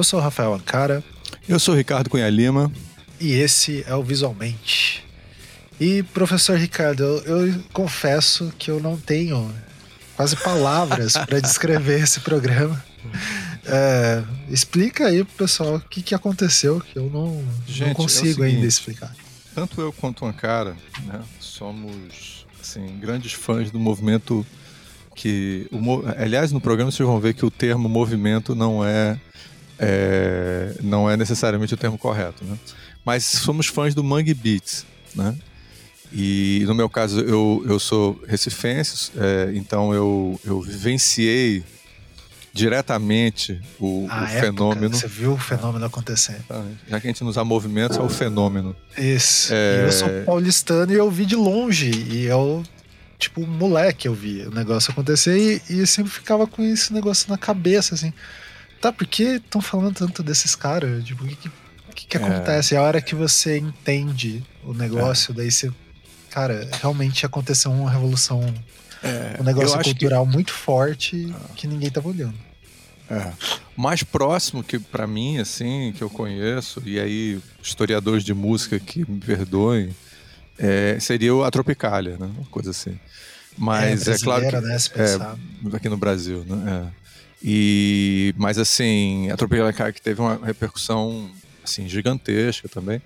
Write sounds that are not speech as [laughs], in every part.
Eu sou o Rafael Ancara. Eu sou o Ricardo Cunha Lima. E esse é o Visualmente. E, professor Ricardo, eu, eu confesso que eu não tenho quase palavras para [laughs] descrever esse programa. É, explica aí pro pessoal o que, que aconteceu, que eu não, Gente, não consigo é seguinte, ainda explicar. Tanto eu quanto o Ancara, né, somos assim, grandes fãs do movimento que. O, aliás, no programa vocês vão ver que o termo movimento não é, é não é necessariamente o termo correto, né? Mas somos fãs do Mangue Beats, né? E no meu caso eu, eu sou recifense, é, então eu, eu vivenciei diretamente o, o fenômeno. Você viu o fenômeno acontecendo. Já que a gente nos usa movimentos, é o fenômeno. Isso. É... Eu sou paulistano e eu vi de longe. E eu, tipo, moleque, eu vi o negócio acontecer e, e sempre ficava com esse negócio na cabeça, assim. Tá, por que estão falando tanto desses caras? Tipo, o que, que, que é... acontece? A hora que você entende o negócio, é. daí você. Cara, realmente aconteceu uma revolução é, um negócio cultural que... muito forte ah. que ninguém tava olhando. É. Mais próximo que para mim, assim, que eu conheço, e aí historiadores de música que me perdoem, é, seria a Tropicália, né? Uma coisa assim. Mas é, é claro que. Né, é, aqui no Brasil, né? É. E, mas assim, a Tropicália que teve uma repercussão assim, gigantesca também.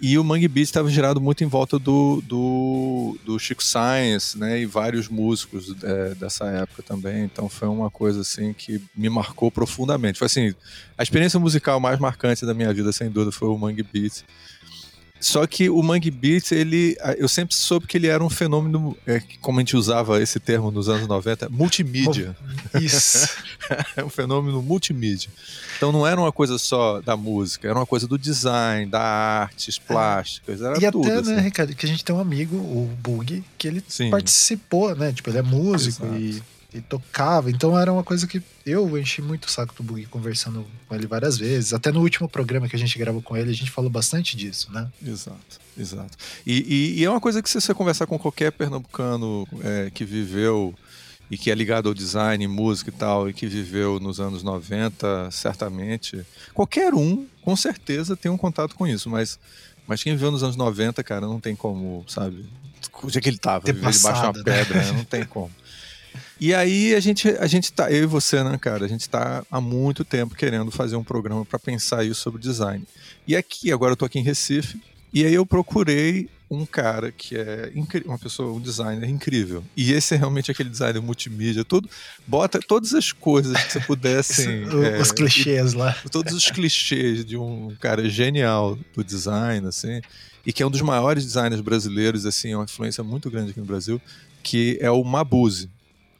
E o Mangue Beat estava girado muito em volta do, do, do Chico Science, né? E vários músicos é, dessa época também. Então foi uma coisa assim que me marcou profundamente. Foi assim, a experiência musical mais marcante da minha vida, sem dúvida, foi o Mangue Beat. Só que o Mangue Beat, ele, eu sempre soube que ele era um fenômeno, é, como a gente usava esse termo nos anos 90, multimídia. Isso. [laughs] é um fenômeno multimídia. Então não era uma coisa só da música, era uma coisa do design, da artes plásticas, era e tudo. E até, assim. né, Ricardo, que a gente tem um amigo, o Bug, que ele Sim. participou, né? Tipo, ele é músico Exato. e e tocava. Então era uma coisa que eu enchi muito o saco do Bug conversando com ele várias vezes. Até no último programa que a gente gravou com ele, a gente falou bastante disso, né? Exato, exato. E, e, e é uma coisa que se você conversar com qualquer pernambucano é, que viveu e que é ligado ao design, música e tal, e que viveu nos anos 90, certamente. Qualquer um, com certeza, tem um contato com isso, mas, mas quem viveu nos anos 90, cara, não tem como, sabe? Onde é que ele tava? debaixo de uma né? pedra, né? não [laughs] tem como. E aí a gente, a gente tá, eu e você, né, cara, a gente tá há muito tempo querendo fazer um programa para pensar isso sobre design. E aqui, agora eu tô aqui em Recife, e aí eu procurei um cara que é uma pessoa, um designer incrível. E esse é realmente aquele designer multimídia, tudo, bota todas as coisas que você pudesse. é, os clichês lá. Todos os clichês de um cara genial do design, assim, e que é um dos maiores designers brasileiros, assim, é uma influência muito grande aqui no Brasil, que é o Mabuse.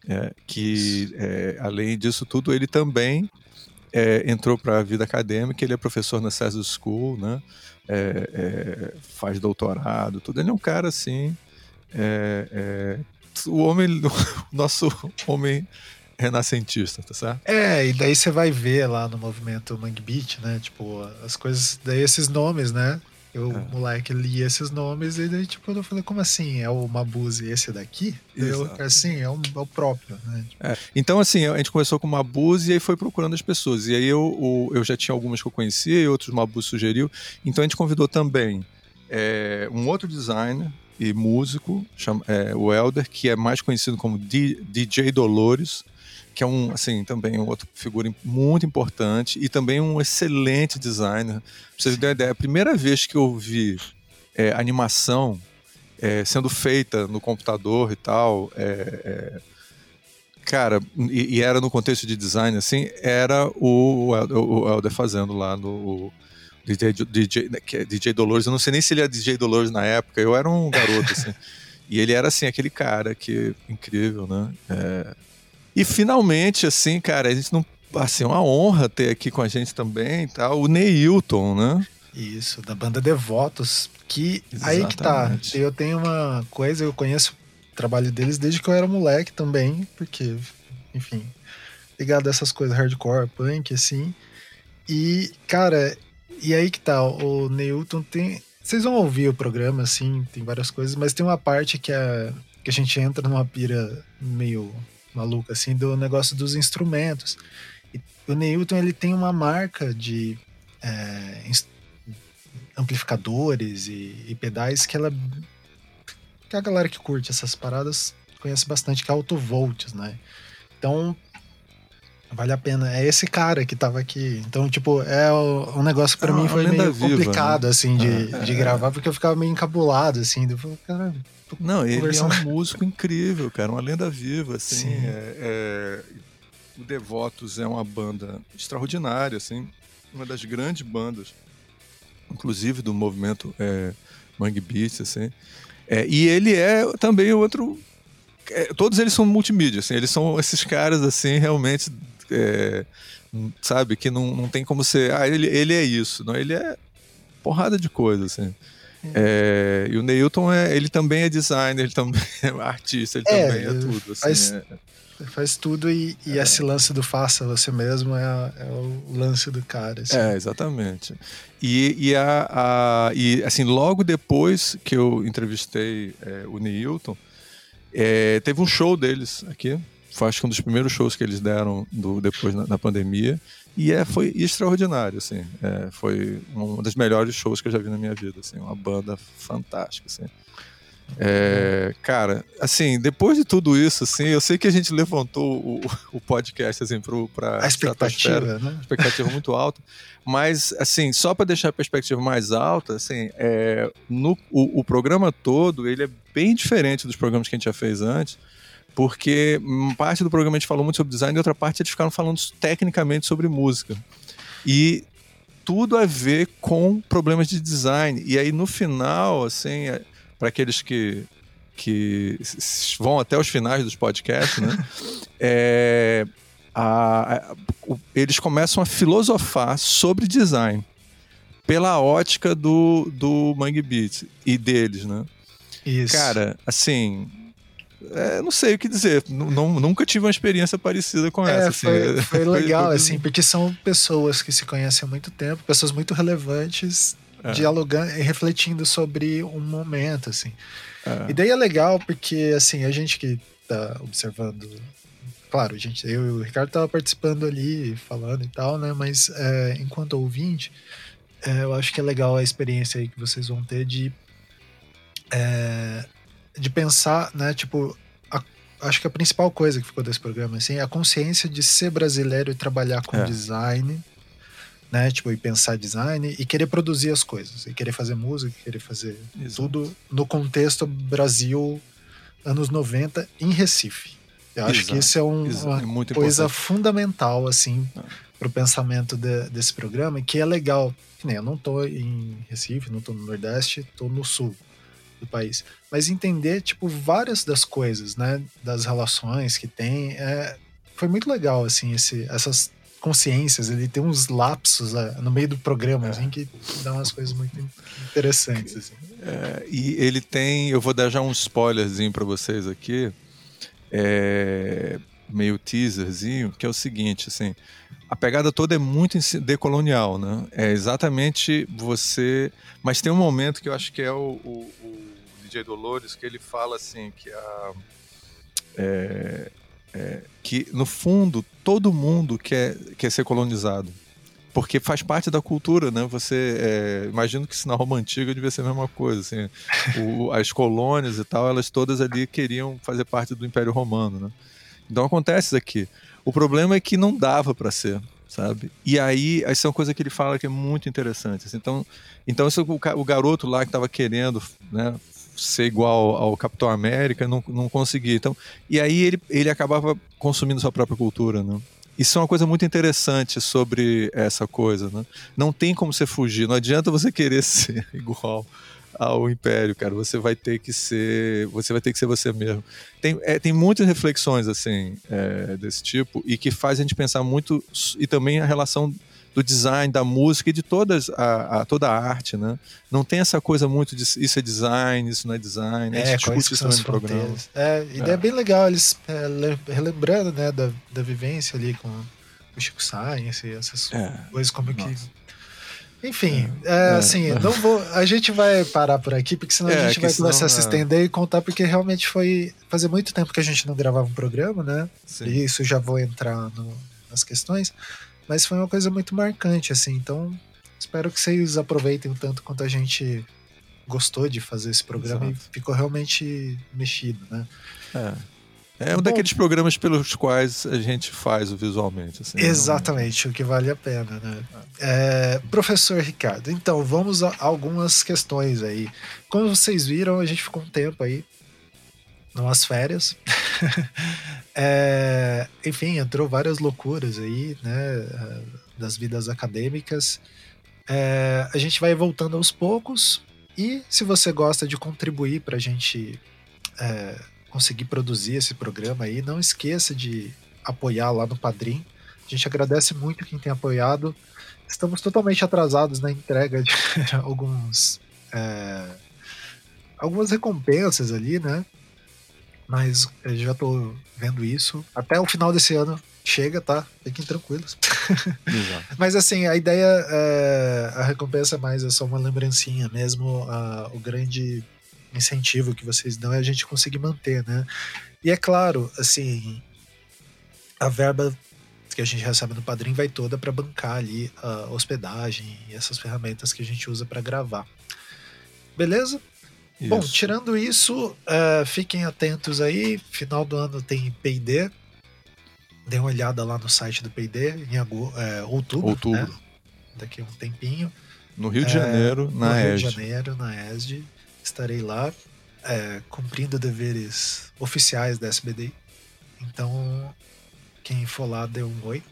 É, que, é, além disso tudo, ele também é, entrou para a vida acadêmica, ele é professor na César School, né? É, é, faz doutorado, tudo. Ele é um cara assim. É, o homem, [laughs] o nosso homem renascentista, tá certo? É, e daí você vai ver lá no movimento Mangue Beat, né? Tipo, as coisas, daí esses nomes, né? Eu, é. moleque, li esses nomes e daí, tipo, eu falei, como assim? É o Mabuse esse daqui? Eu, assim, é, um, é, o próprio, né? Tipo... É. Então, assim, a gente começou com o Mabuse e aí foi procurando as pessoas. E aí eu, eu já tinha algumas que eu conhecia e outros Mabuse sugeriu. Então a gente convidou também é, um outro designer e músico, chama, é, o Elder, que é mais conhecido como D, DJ Dolores que é um, assim, também outra figura muito importante e também um excelente designer. Pra vocês terem uma ideia, a primeira vez que eu vi é, animação é, sendo feita no computador e tal, é, é cara, e, e, era no contexto de design, assim, era o, o Helder fazendo lá no DJ, DJ, é DJ Dolores. Eu não sei nem se ele era DJ Dolores na época, eu era um garoto, assim. [laughs] e ele era, assim, aquele cara que, incrível, né? É, e finalmente, assim, cara, a gente não. Assim, uma honra ter aqui com a gente também, tá? O Neilton, né? Isso, da banda Devotos, que Exatamente. aí que tá. Eu tenho uma coisa, eu conheço o trabalho deles desde que eu era moleque também, porque, enfim, ligado a essas coisas hardcore, punk, assim. E, cara, e aí que tá, o Neilton tem. Vocês vão ouvir o programa, assim, tem várias coisas, mas tem uma parte que, é, que a gente entra numa pira meio maluca, assim, do negócio dos instrumentos. E o Neilton ele tem uma marca de é, amplificadores e, e, pedais que ela que a galera que curte essas paradas conhece bastante, que é Autovolts, né? Então, vale a pena. É esse cara que tava aqui. Então, tipo, é um negócio para é mim foi meio viva, complicado, né? assim, de, é, de é. gravar, porque eu ficava meio encabulado, assim. Eu falei, cara, Não, ele é um músico incrível, cara, uma lenda viva, assim. É, é, o Devotos é uma banda extraordinária, assim, uma das grandes bandas, inclusive do movimento é, Mangue Beats, assim. É, e ele é também outro é, todos eles são multimídia, assim, eles são esses caras, assim, realmente, é, sabe, que não, não tem como ser, ah, ele, ele é isso, não, ele é porrada de coisa, assim. É, e o Neilton, é, ele também é designer, ele também [laughs] é artista, ele é, também é tudo. Assim, faz, é. faz tudo e, e, é. esse lance do faça você mesmo é, é o lance do cara. Assim. É, exatamente. E, e, a, a, e assim, logo depois que eu entrevistei o Neilton, teve um show deles aqui. Foi acho que um dos primeiros shows que eles deram do, depois na, na pandemia. E é, foi extraordinário, assim. É, foi um dos melhores shows que eu já vi na minha vida, assim. Uma banda fantástica, assim. É, cara, assim, depois de tudo isso, assim, eu sei que a gente levantou o, o podcast, assim, para a expectativa, né? expectativa muito alta, mas, assim, só para deixar a perspectiva mais alta, assim, é, no, o, o, programa todo, ele é bem diferente dos programas que a gente já fez antes, porque parte do programa a gente falou muito sobre design e outra parte eles ficaram falando tecnicamente sobre música. E tudo a ver com problemas de design. E aí, no final, assim, é, para aqueles que, que vão até os finais dos podcasts, né? [laughs] é, a, a, eles começam a filosofar sobre design pela ótica do, do Mangue Beat e deles, né? Isso. Cara, assim, é, não sei o que dizer. N nunca tive uma experiência parecida com é, essa. Assim. Foi, foi [laughs] legal, assim, porque são pessoas que se conhecem há muito tempo, pessoas muito relevantes é. dialogando e refletindo sobre um momento, assim. É. E daí é legal porque, assim, a gente que tá observando. Claro, gente, eu e o Ricardo tava participando ali, falando e tal, né? Mas é, enquanto ouvinte, é, eu acho que é legal a experiência aí que vocês vão ter de. É, de pensar, né? Tipo, acho que a principal coisa que ficou desse programa, assim, é a consciência de ser brasileiro e trabalhar com é. design né? Tipo, e pensar design e querer produzir as coisas, e querer fazer música, querer fazer Exato. tudo no contexto Brasil anos 90 em Recife. Eu acho Exato. que isso é um, uma é coisa importante. fundamental, assim, ah. para o pensamento de, desse programa, que é legal. Que nem eu não tô em Recife, não tô no Nordeste, tô no Sul do país. Mas entender, tipo, várias das coisas, né? Das relações que tem. É, foi muito legal, assim, esse, essas consciências, ele tem uns lapsos uh, no meio do programa, é. assim, que dá umas coisas muito interessantes. Assim. É, e ele tem, eu vou dar já um spoilerzinho para vocês aqui, é, meio teaserzinho, que é o seguinte, assim, a pegada toda é muito decolonial, né? É exatamente você, mas tem um momento que eu acho que é o, o, o DJ Dolores que ele fala assim que a é, é, que, no fundo, todo mundo quer, quer ser colonizado. Porque faz parte da cultura, né? Você. É, imagino que isso na Roma Antiga devia ser a mesma coisa. Assim, o, as colônias e tal, elas todas ali queriam fazer parte do Império Romano, né? Então acontece isso aqui. O problema é que não dava para ser, sabe? E aí, é uma coisa que ele fala que é muito interessante. Assim, então, então isso, o, o garoto lá que estava querendo né, ser igual ao Capitão América, não, não conseguia. Então, e aí ele, ele acabava consumindo sua própria cultura, né? Isso é uma coisa muito interessante sobre essa coisa, né? Não tem como você fugir, não adianta você querer [laughs] ser igual ao império, cara. Você vai ter que ser, você vai ter que ser você mesmo. Tem, é, tem muitas reflexões assim é, desse tipo e que faz a gente pensar muito e também a relação do design, da música e de todas a, a, toda a arte, né? Não tem essa coisa muito de isso é design, isso não é design. É, a gente discute isso no programa. É, e é. é bem legal eles é, relembrando, né, da, da vivência ali com o Chico Science, essas é. coisas como Nossa. que enfim, é, é, assim, não vou. A gente vai parar por aqui, porque senão é, a gente vai começar a se estender e contar, porque realmente foi. Fazia muito tempo que a gente não gravava um programa, né? Sim. E isso já vou entrar no, as questões, mas foi uma coisa muito marcante, assim. Então, espero que vocês aproveitem o tanto quanto a gente gostou de fazer esse programa Exato. e ficou realmente mexido, né? É. É um Bom, daqueles programas pelos quais a gente faz o visualmente. Assim, exatamente, o que vale a pena, né? É, professor Ricardo, então vamos a algumas questões aí. Como vocês viram, a gente ficou um tempo aí numas férias. [laughs] é, enfim, entrou várias loucuras aí, né? Das vidas acadêmicas. É, a gente vai voltando aos poucos. E se você gosta de contribuir para a gente é, conseguir produzir esse programa aí, não esqueça de apoiar lá no Padrim. A gente agradece muito quem tem apoiado. Estamos totalmente atrasados na entrega de [laughs] alguns é, algumas recompensas ali, né? Mas eu já tô vendo isso. Até o final desse ano chega, tá? Fiquem tranquilos. [laughs] Mas assim, a ideia, é, a recompensa é mais é só uma lembrancinha mesmo. A, o grande incentivo que vocês dão é a gente conseguir manter, né? E é claro, assim, a verba que a gente recebe no padrinho vai toda para bancar ali a hospedagem e essas ferramentas que a gente usa para gravar. Beleza? Isso. Bom, tirando isso, uh, fiquem atentos aí. Final do ano tem PD. Dê uma olhada lá no site do PD em agosto, é, outubro. Outubro. Né? Daqui a um tempinho. No Rio de Janeiro, é, na no ESD. Rio de Janeiro, na ESD estarei lá é, cumprindo deveres oficiais da SBD. Então, quem for lá, dê um oi.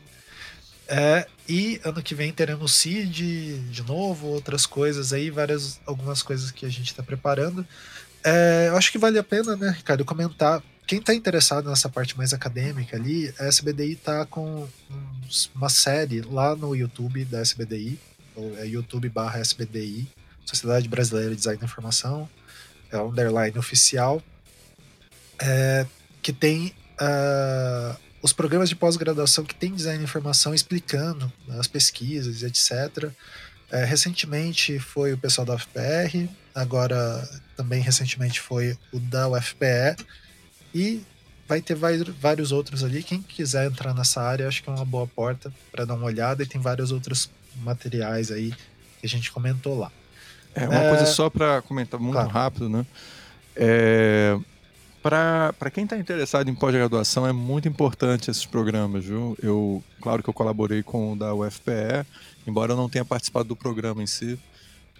É, e ano que vem teremos CID de novo, outras coisas aí, várias, algumas coisas que a gente está preparando. É, eu acho que vale a pena, né, Ricardo, comentar. Quem está interessado nessa parte mais acadêmica ali, a SBDI está com uma série lá no YouTube da SBDI, é YouTube barra SBDI, Sociedade Brasileira de Design da Informação, é underline oficial, é, que tem uh, os programas de pós-graduação que tem design de informação explicando as pesquisas, etc. É, recentemente foi o pessoal da UFPR, agora também recentemente foi o da UFPE, e vai ter vários outros ali. Quem quiser entrar nessa área, acho que é uma boa porta para dar uma olhada, e tem vários outros materiais aí que a gente comentou lá. É, uma é... coisa só para comentar muito claro. rápido, né? É, para quem está interessado em pós-graduação, é muito importante esses programas, viu? Eu, claro que eu colaborei com o da UFPE, embora eu não tenha participado do programa em si.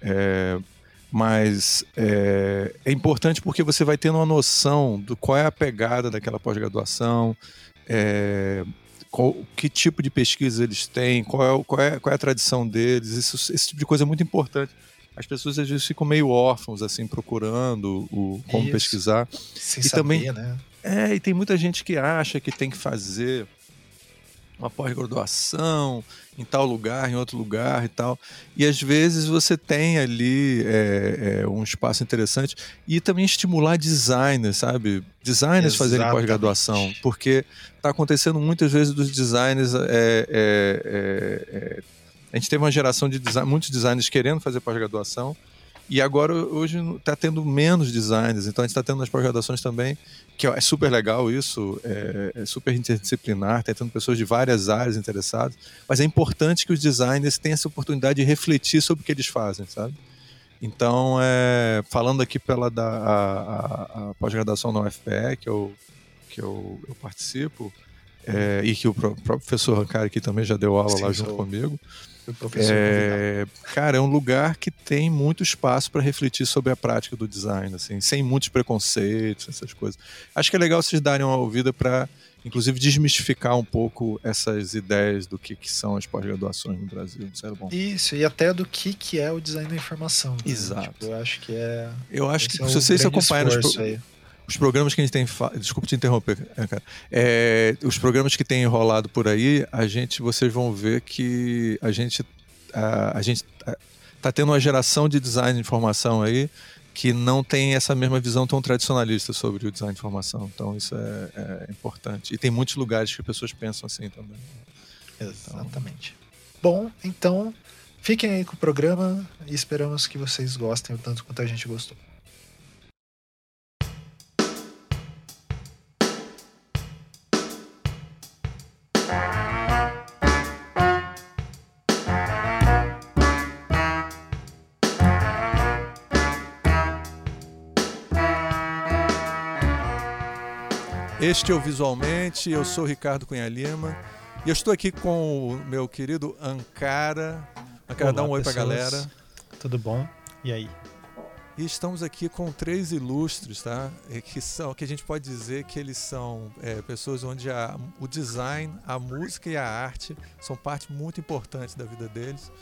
É, mas é, é, importante porque você vai tendo uma noção do qual é a pegada daquela pós-graduação, é, que tipo de pesquisa eles têm, qual é, qual é, qual é a tradição deles, isso, esse tipo de coisa é muito importante as pessoas às vezes ficam meio órfãos, assim, procurando o, como Isso. pesquisar. Sem e saber, também, né? É, e tem muita gente que acha que tem que fazer uma pós-graduação em tal lugar, em outro lugar e tal. E às vezes você tem ali é, é, um espaço interessante e também estimular designers, sabe? Designers Exatamente. fazerem pós-graduação, porque está acontecendo muitas vezes dos designers é, é, é, é a gente teve uma geração de design, muitos designers querendo fazer pós-graduação, e agora, hoje, está tendo menos designers, então a gente está tendo nas pós-graduações também, que é super legal isso, é, é super interdisciplinar, está tendo pessoas de várias áreas interessadas, mas é importante que os designers tenham essa oportunidade de refletir sobre o que eles fazem, sabe? Então, é, falando aqui pela da a, a, a pós-graduação na UFPE, que eu, que eu, eu participo, é, e que o professor Rancari aqui também já deu aula Sim, lá junto sou... comigo. É, cara, é um lugar que tem muito espaço para refletir sobre a prática do design, assim, sem muitos preconceitos, essas coisas. Acho que é legal vocês darem uma ouvida para, inclusive, desmistificar um pouco essas ideias do que, que são as pós-graduações no Brasil. Isso é bom. Isso, e até do que, que é o design da informação. Né? Exato. Tipo, eu acho que é. Eu acho que é se vocês acompanham os, pro os programas que a gente tem. Desculpa te interromper, é, cara. É, os programas que tem enrolado por aí, a gente, vocês vão ver que a gente. A, a gente tá tendo uma geração de design de informação aí que não tem essa mesma visão tão tradicionalista sobre o design de informação. Então isso é, é importante. E tem muitos lugares que pessoas pensam assim também. Exatamente. Então... Bom, então fiquem aí com o programa e esperamos que vocês gostem o tanto quanto a gente gostou. Este é o Visualmente, eu sou Ricardo Cunha Lima e eu estou aqui com o meu querido Ankara. Ankara, Olá, dá um oi pessoas. pra galera. Tudo bom? E aí? E estamos aqui com três ilustres, tá? Que são, que a gente pode dizer que eles são é, pessoas onde a, o design, a música e a arte são parte muito importante da vida deles.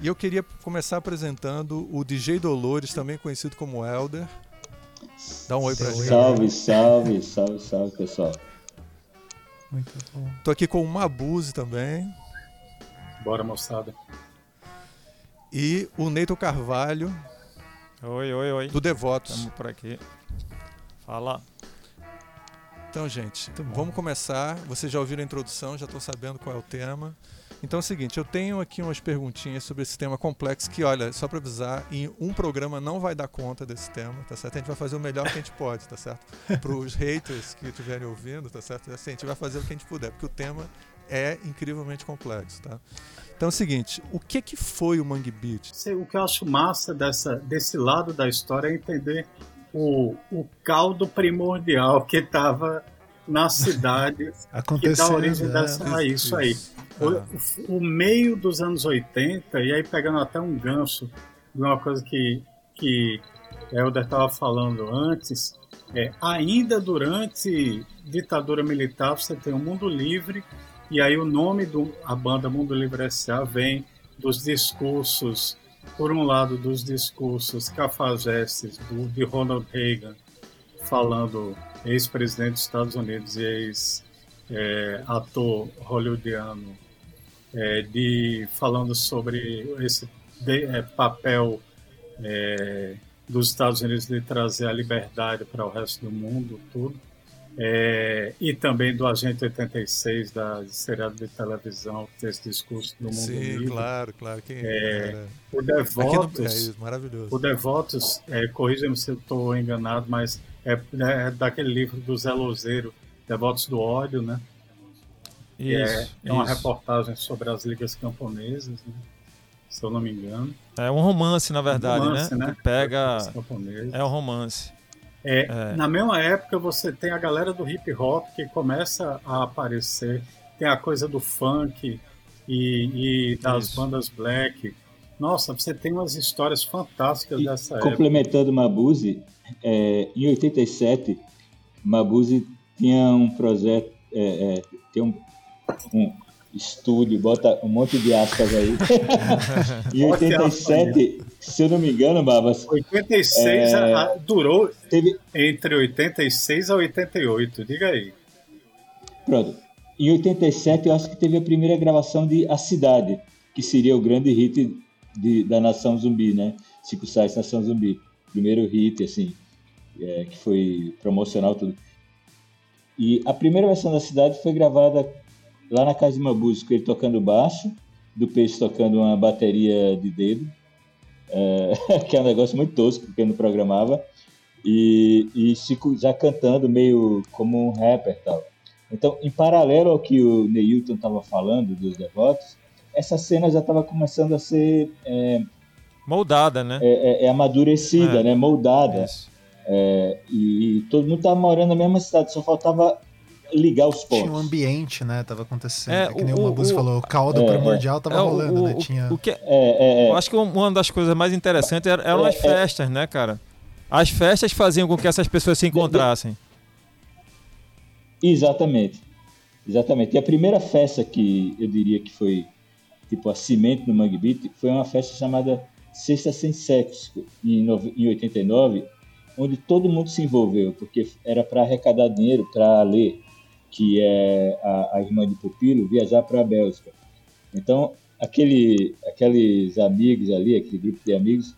E eu queria começar apresentando o DJ Dolores, também conhecido como Elder. Dá um oi pra gente. Salve, salve, salve, salve, pessoal. Muito bom. Tô aqui com o Mabuse também. Bora, moçada. E o Neito Carvalho. Oi, oi, oi. Do Devotos. Estamos por aqui. Fala. Então, gente, vamos começar. Vocês já ouviram a introdução, já estão sabendo qual é o tema. Então é o seguinte, eu tenho aqui umas perguntinhas sobre esse tema complexo que, olha, só para avisar, em um programa não vai dar conta desse tema, tá certo? A gente vai fazer o melhor que a gente pode, tá certo? [laughs] Para os haters que estiverem ouvindo, tá certo? Assim, a gente vai fazer o que a gente puder, porque o tema é incrivelmente complexo, tá? Então é o seguinte, o que que foi o Mangue Beat? O que eu acho massa dessa, desse lado da história é entender o, o caldo primordial que estava na cidade que dá origem dessa, a isso, isso aí. O, o, meio dos anos 80, e aí pegando até um gancho de uma coisa que, que Helder estava falando antes, é, ainda durante ditadura militar você tem o Mundo Livre, e aí o nome da banda Mundo Livre S.A. vem dos discursos, por um lado dos discursos cafajestes do, de Ronald Reagan, falando ex-presidente dos Estados Unidos e ex-ator é, hollywoodiano é, de falando sobre esse de, é, papel é, dos Estados Unidos de trazer a liberdade para o resto do mundo, tudo. É, e também do Agente 86 da seriado de televisão, esse discurso do mundo Sim, livre. claro, claro. Quem é, o Devotos, é maravilhoso. O Devotos, é, corrija-me se eu estou enganado, mas é, é, daquele livro do Zé Lozeiro, Devotos do Ódio, né? Isso, é, é uma reportagem sobre as ligas camponesas, né? se eu não me engano. É um romance, na verdade, um romance, né? né? pega. É um romance. É, é. Na mesma época, você tem a galera do hip hop que começa a aparecer, tem a coisa do funk e, e das Isso. bandas black. Nossa, você tem umas histórias fantásticas e, dessa época. Complementando Mabuse, é, em 87, Mabuse tinha um projeto, é, é, tem um um estúdio, bota um monte de aspas aí. [laughs] em 87, se eu não me engano, Babas. 86 é, a, durou teve... entre 86 a 88, diga aí. Pronto. Em 87, eu acho que teve a primeira gravação de A Cidade, que seria o grande hit de, da Nação Zumbi, né? Cinco Sais Nação Zumbi. Primeiro hit, assim, é, que foi promocional tudo. E a primeira versão da Cidade foi gravada lá na casa de Mabuse, com ele tocando baixo, do Peixe tocando uma bateria de dedo, é, [laughs] que é um negócio muito tosco, porque não programava, e, e Chico já cantando meio como um rapper tal. Então, em paralelo ao que o Neilton estava falando dos devotos, essa cena já estava começando a ser é, moldada, né? É, é, é amadurecida, é. né? Moldada. É, e, e, todo mundo estava morando na mesma cidade, só faltava ligar os pontos. Tinha um ambiente, né? Tava acontecendo. É, é que nem o, o Mabuse falou, o caldo é, primordial tava é, rolando, o, né? Tinha... O, que, é, é, é, eu acho que uma das coisas mais interessantes eram as festas, né, cara? As festas faziam com que essas pessoas se encontrassem. Exatamente. Exatamente. E a primeira festa que eu diria que foi tipo a cimento no Mangue Beat foi uma festa chamada Sexta Sem Sexo, em, em 89, onde todo mundo se envolveu, porque era para arrecadar dinheiro para ler que é a, a irmã de Pupilo, viajar para a Bélgica. Então, aquele, aqueles amigos ali, aquele grupo de amigos,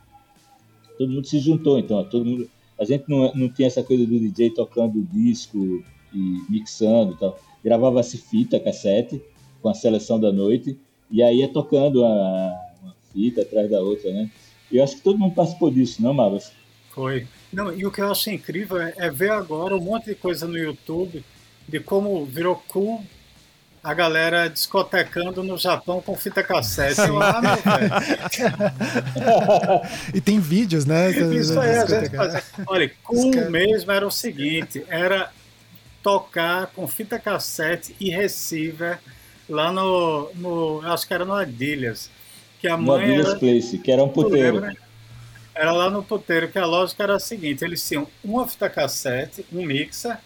todo mundo se juntou. Então, todo mundo, a gente não, não tinha essa coisa do DJ tocando disco e mixando e tal. Gravava-se fita, cassete, com a seleção da noite, e aí ia tocando uma, uma fita atrás da outra, né? E eu acho que todo mundo participou disso, não, Mavas? Foi. Não, e o que eu acho incrível é, é ver agora um monte de coisa no YouTube de como virou cool a galera discotecando no Japão com fita cassete. Lá, meu [laughs] e tem vídeos, né? Isso aí, a gente fazia. Olha, cool mesmo era o seguinte: era tocar com fita cassete e receiver lá no, no acho que era no Adilhas, que a no mãe Adilhas era, Place, que era um puteiro. Era lá no puteiro, que a lógica era a seguinte, eles tinham uma fita cassete, um mixer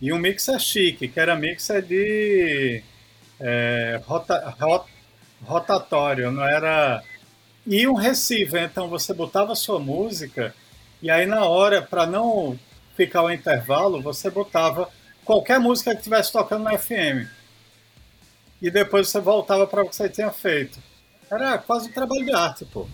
e um mixer chique, que era mixer de é, rota, rot, rotatório, não era e um receiver, então você botava a sua música e aí na hora, para não ficar o intervalo, você botava qualquer música que estivesse tocando no FM. E depois você voltava para o que você tinha feito. Era quase um trabalho de arte, pô.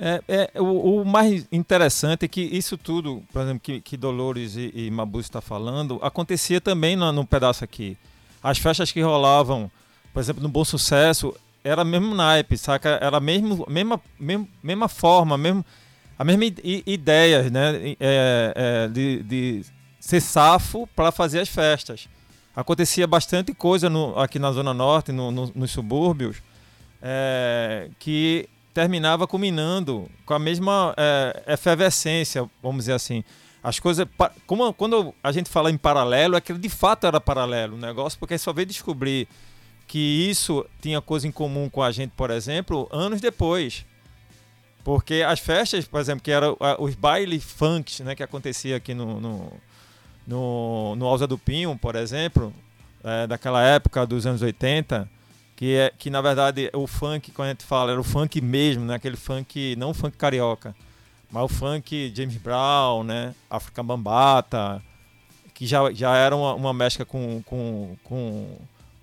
É, é o, o, mais interessante é que isso tudo, por exemplo, que, que Dolores e, e está falando, acontecia também no, no pedaço aqui. As festas que rolavam, por exemplo, no Bom Sucesso, era mesmo naipe, saca? Era mesmo, mesma, mesma, mesma forma, mesmo, a mesma ideia, né? É, é, de, de ser safo para fazer as festas. Acontecia bastante coisa no, aqui na Zona Norte, no, no, nos subúrbios, é, que terminava culminando com a mesma é, efervescência, vamos dizer assim. As coisas, como quando a gente fala em paralelo, é que de fato era paralelo o negócio, porque só veio descobrir que isso tinha coisa em comum com a gente, por exemplo, anos depois. Porque as festas, por exemplo, que eram os bailes funks, né, que acontecia aqui no, no, no, no Alza do Pinho, por exemplo, é, daquela época dos anos 80, que, é, que na verdade o funk, quando a gente fala, era o funk mesmo, né, aquele funk, não funk carioca, mas o funk James Brown, né, África Bambata, que já, já era uma, uma mescla com, com, com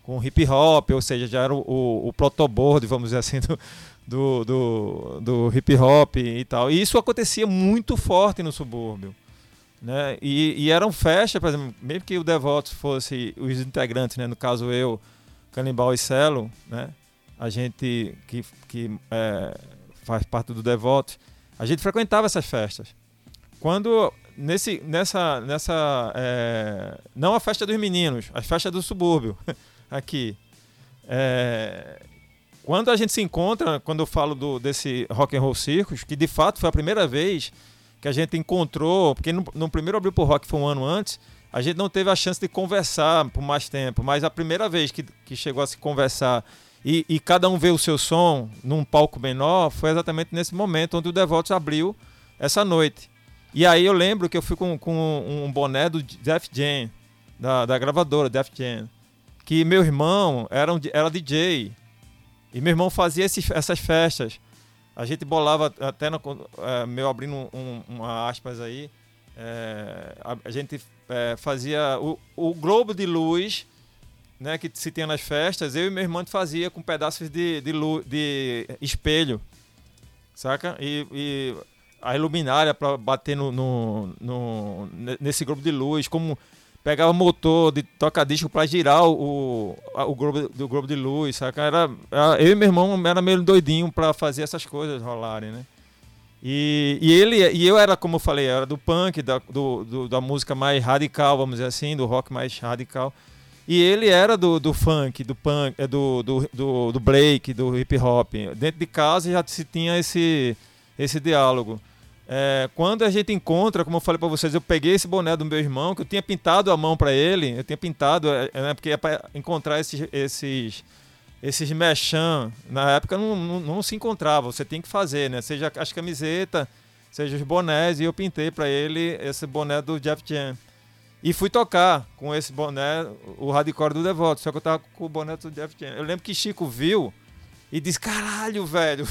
com hip hop, ou seja, já era o, o, o protoboard, vamos dizer assim, [laughs] do, do, do, do, hip hop e tal. E isso acontecia muito forte no subúrbio. Né? E, e eram festas, por exemplo, mesmo que o Devotos fosse os integrantes, né? no caso eu, Canibal e Celo, né? a gente que, que é, faz parte do Devotos, a gente frequentava essas festas. Quando nesse, nessa, nessa é, não a festa dos meninos, as festas do subúrbio, [laughs] aqui. É, quando a gente se encontra, quando eu falo do, desse Rock and Roll Circus, que de fato foi a primeira vez que a gente encontrou, porque no, no primeiro Abril por Rock foi um ano antes, a gente não teve a chance de conversar por mais tempo, mas a primeira vez que, que chegou a se conversar e, e, cada um vê o seu som num palco menor foi exatamente nesse momento onde o Devotos abriu essa noite. E aí eu lembro que eu fui com, com um boné do Def Jam, da, da gravadora Def Jam que meu irmão era, um, era DJ. E meu irmão fazia esses, essas festas. A gente bolava, até no, é, meu abrindo um, uma aspas aí, é, a, a, gente é, fazia o, o globo de luz né, que se tinha nas festas, eu e meu irmão fazia com pedaços de, de, de espelho, saca? E, e a iluminária para bater no, no, no, nesse globo de luz, como pegava motor de toca-disco para girar o, o, globo, do globo de luz, saca? Era, eu e meu irmão era meio doidinho para fazer essas coisas rolarem, né? E, e ele e eu era, como eu falei, era do punk, da, do, do, da música mais radical, vamos dizer assim, do rock mais radical. E ele era do, do funk, do punk, é, do, do, do, do break, do hip hop. Dentro de casa já se tinha esse, esse diálogo. É, quando a gente encontra, como eu falei para vocês, eu peguei esse boné do meu irmão, que eu tinha pintado a mão para ele, eu tinha pintado, é, é, né, porque é para encontrar esses, esses, esses mechan, na época não, não, não, se encontrava, você tem que fazer, né? Seja as camisetas, seja os bonés, e eu pintei para ele esse boné do Jeff Jam. E fui tocar com esse boné, o hardcore do Devoto, só que eu tava com o boné do Jeff Jam. Eu lembro que Chico viu e disse: caralho, velho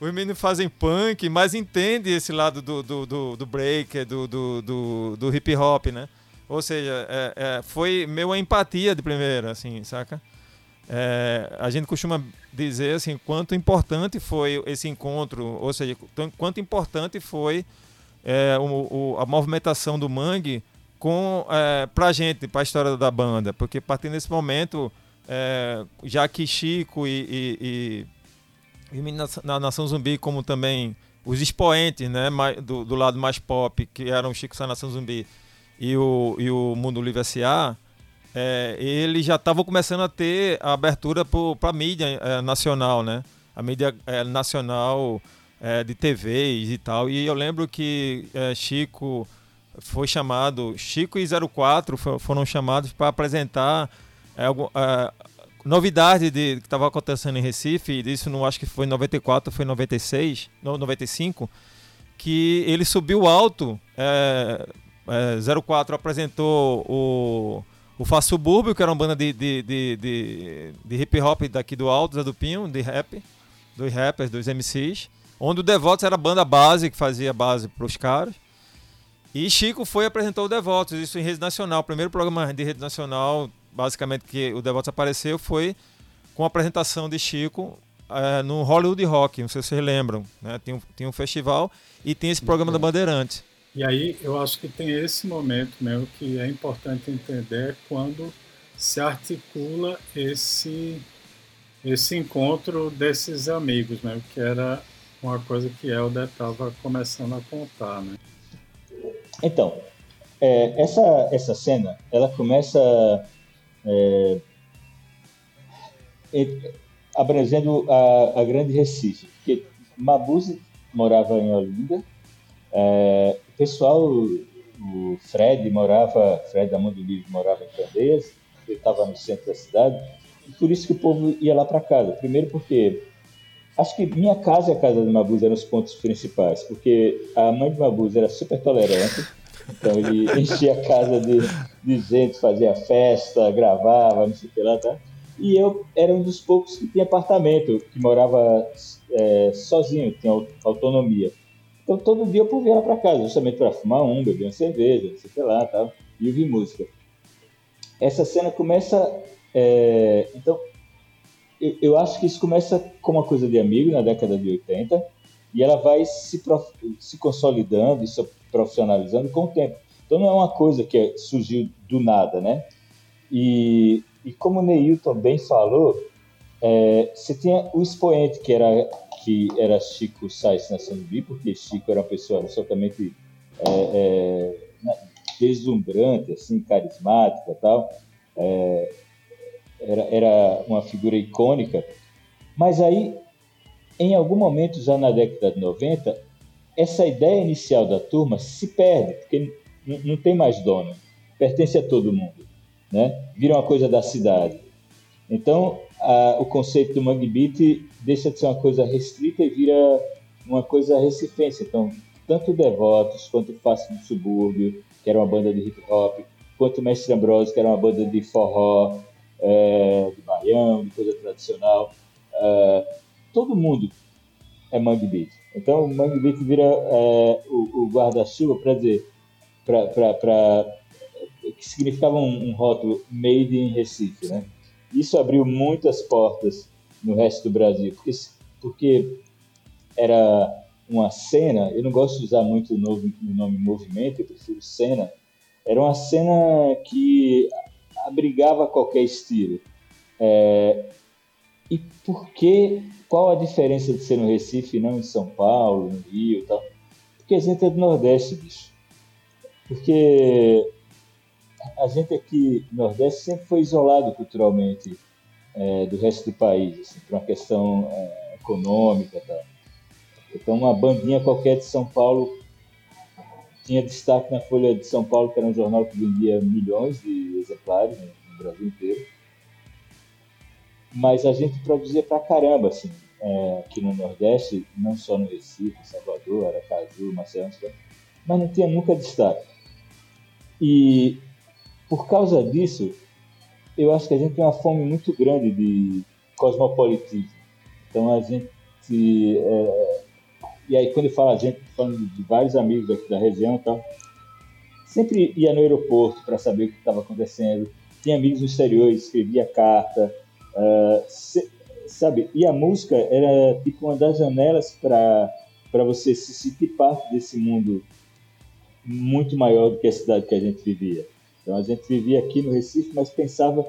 os meninos fazem punk, mas entende esse lado do, do, do, do break, do, do, do, do, hip hop, né? Ou seja, é, é, foi meio a empatia de primeira, assim, saca? É, a gente costuma dizer assim quanto importante foi esse encontro, ou seja, quanto importante foi é, o, o, a movimentação do Mangue com é, pra gente, pra história da banda, porque partir desse momento, é, já que Chico e, e, e na Nação Zumbi, como também os expoentes né, do, do lado mais pop, que eram Chico Sá Nação Zumbi e o, e o Mundo Livre S.A., é, eles já estavam começando a ter a abertura para a mídia é, nacional, né? A mídia é, nacional é, de TVs e tal. E eu lembro que é, Chico foi chamado, Chico e 04 foram chamados para apresentar é, novidade de, que estava acontecendo em Recife, isso não acho que foi em 94, foi em 96, não, 95, que ele subiu alto, é, é, 04 apresentou o, o Fá Subúrbio, que era uma banda de, de, de, de, de hip hop daqui do Alto, Zé do Pinho, de rap, dos rappers, dos MCs, onde o Devotos era a banda base, que fazia base para os caras. E Chico foi e apresentou o Devotos, isso em rede nacional. Primeiro programa de rede nacional, basicamente, que o Devotos apareceu foi com a apresentação de Chico é, no Hollywood Rock, não sei se vocês lembram. Né? Tinha, um, tinha um festival e tinha esse programa da Bandeirante. E aí eu acho que tem esse momento mesmo que é importante entender quando se articula esse esse encontro desses amigos, mesmo que era uma coisa que Helder estava começando a contar, né? Então, é, essa, essa cena, ela começa é, abrangendo a, a Grande Recife, porque Mabuse morava em Olinda, é, o pessoal, o Fred morava, Fred da Mundo Livre morava em Candeias, ele estava no centro da cidade, e por isso que o povo ia lá para casa. Primeiro porque acho que minha casa e a casa de Mabuse eram os pontos principais, porque a mãe de Mabuse era super tolerante, então ele [laughs] enchia a casa de, de gente, fazia festa, gravava, não sei o que lá, tá? E eu era um dos poucos que tinha apartamento, que morava é, sozinho, tinha autonomia. Então todo dia eu povo ia lá para casa, justamente para fumar um, beber uma cerveja, não sei o que lá, tal, e ouvir música. Essa cena começa. É, então, eu, eu, acho que isso começa com uma coisa de amigo na década de 80 e ela vai se, prof, se consolidando e se profissionalizando com o tempo. Então não é uma coisa que surgiu do nada, né? E, e como o Neilton bem falou, é, você tinha o expoente que era que era Chico Sainz Nascimbi, porque Chico era uma pessoa absolutamente é, é, deslumbrante, assim, carismática tal. É, era, era uma figura icônica. Mas aí, em algum momento, já na década de 90, essa ideia inicial da turma se perde, porque não tem mais dono, pertence a todo mundo, né? Vira uma coisa da cidade. Então, a, o conceito do Mangue Beat deixa de ser uma coisa restrita e vira uma coisa recifense. Então, tanto Devotos quanto Fácil do Subúrbio, que era uma banda de hip hop, quanto Mestre Ambrosio, que era uma banda de forró, é, de baião, de coisa tradicional, é, todo mundo é Mangue Beat. Então, o Mangue Beat vira é, o, o guarda-chuva para dizer, para que significava um, um rótulo made in Recife, né? Isso abriu muitas portas no resto do Brasil, porque, porque era uma cena, eu não gosto de usar muito o nome, o nome movimento, eu prefiro cena, era uma cena que abrigava qualquer estilo. É, e por que, qual a diferença de ser no Recife e não em São Paulo, no Rio e tal? Porque a gente é do Nordeste, bicho. Porque a gente aqui no Nordeste sempre foi isolado culturalmente é, do resto do país, assim, por uma questão é, econômica e tal. Então, uma bandinha qualquer de São Paulo tinha destaque na Folha de São Paulo, que era um jornal que vendia milhões de exemplares né, no Brasil inteiro. Mas a gente produzia pra caramba, assim, é, aqui no Nordeste, não só no Recife, Salvador, Aracaju, Maceió, mas não tinha nunca destaque. E por causa disso, eu acho que a gente tem uma fome muito grande de cosmopolitismo. Então a gente. É, e aí, quando eu falo a gente, falando de vários amigos aqui da região e tal, sempre ia no aeroporto para saber o que estava acontecendo. Tinha amigos no exterior, escrevia carta, uh, se, sabe? E a música era tipo uma das janelas para você se sentir parte desse mundo muito maior do que a cidade que a gente vivia. Então a gente vivia aqui no Recife, mas pensava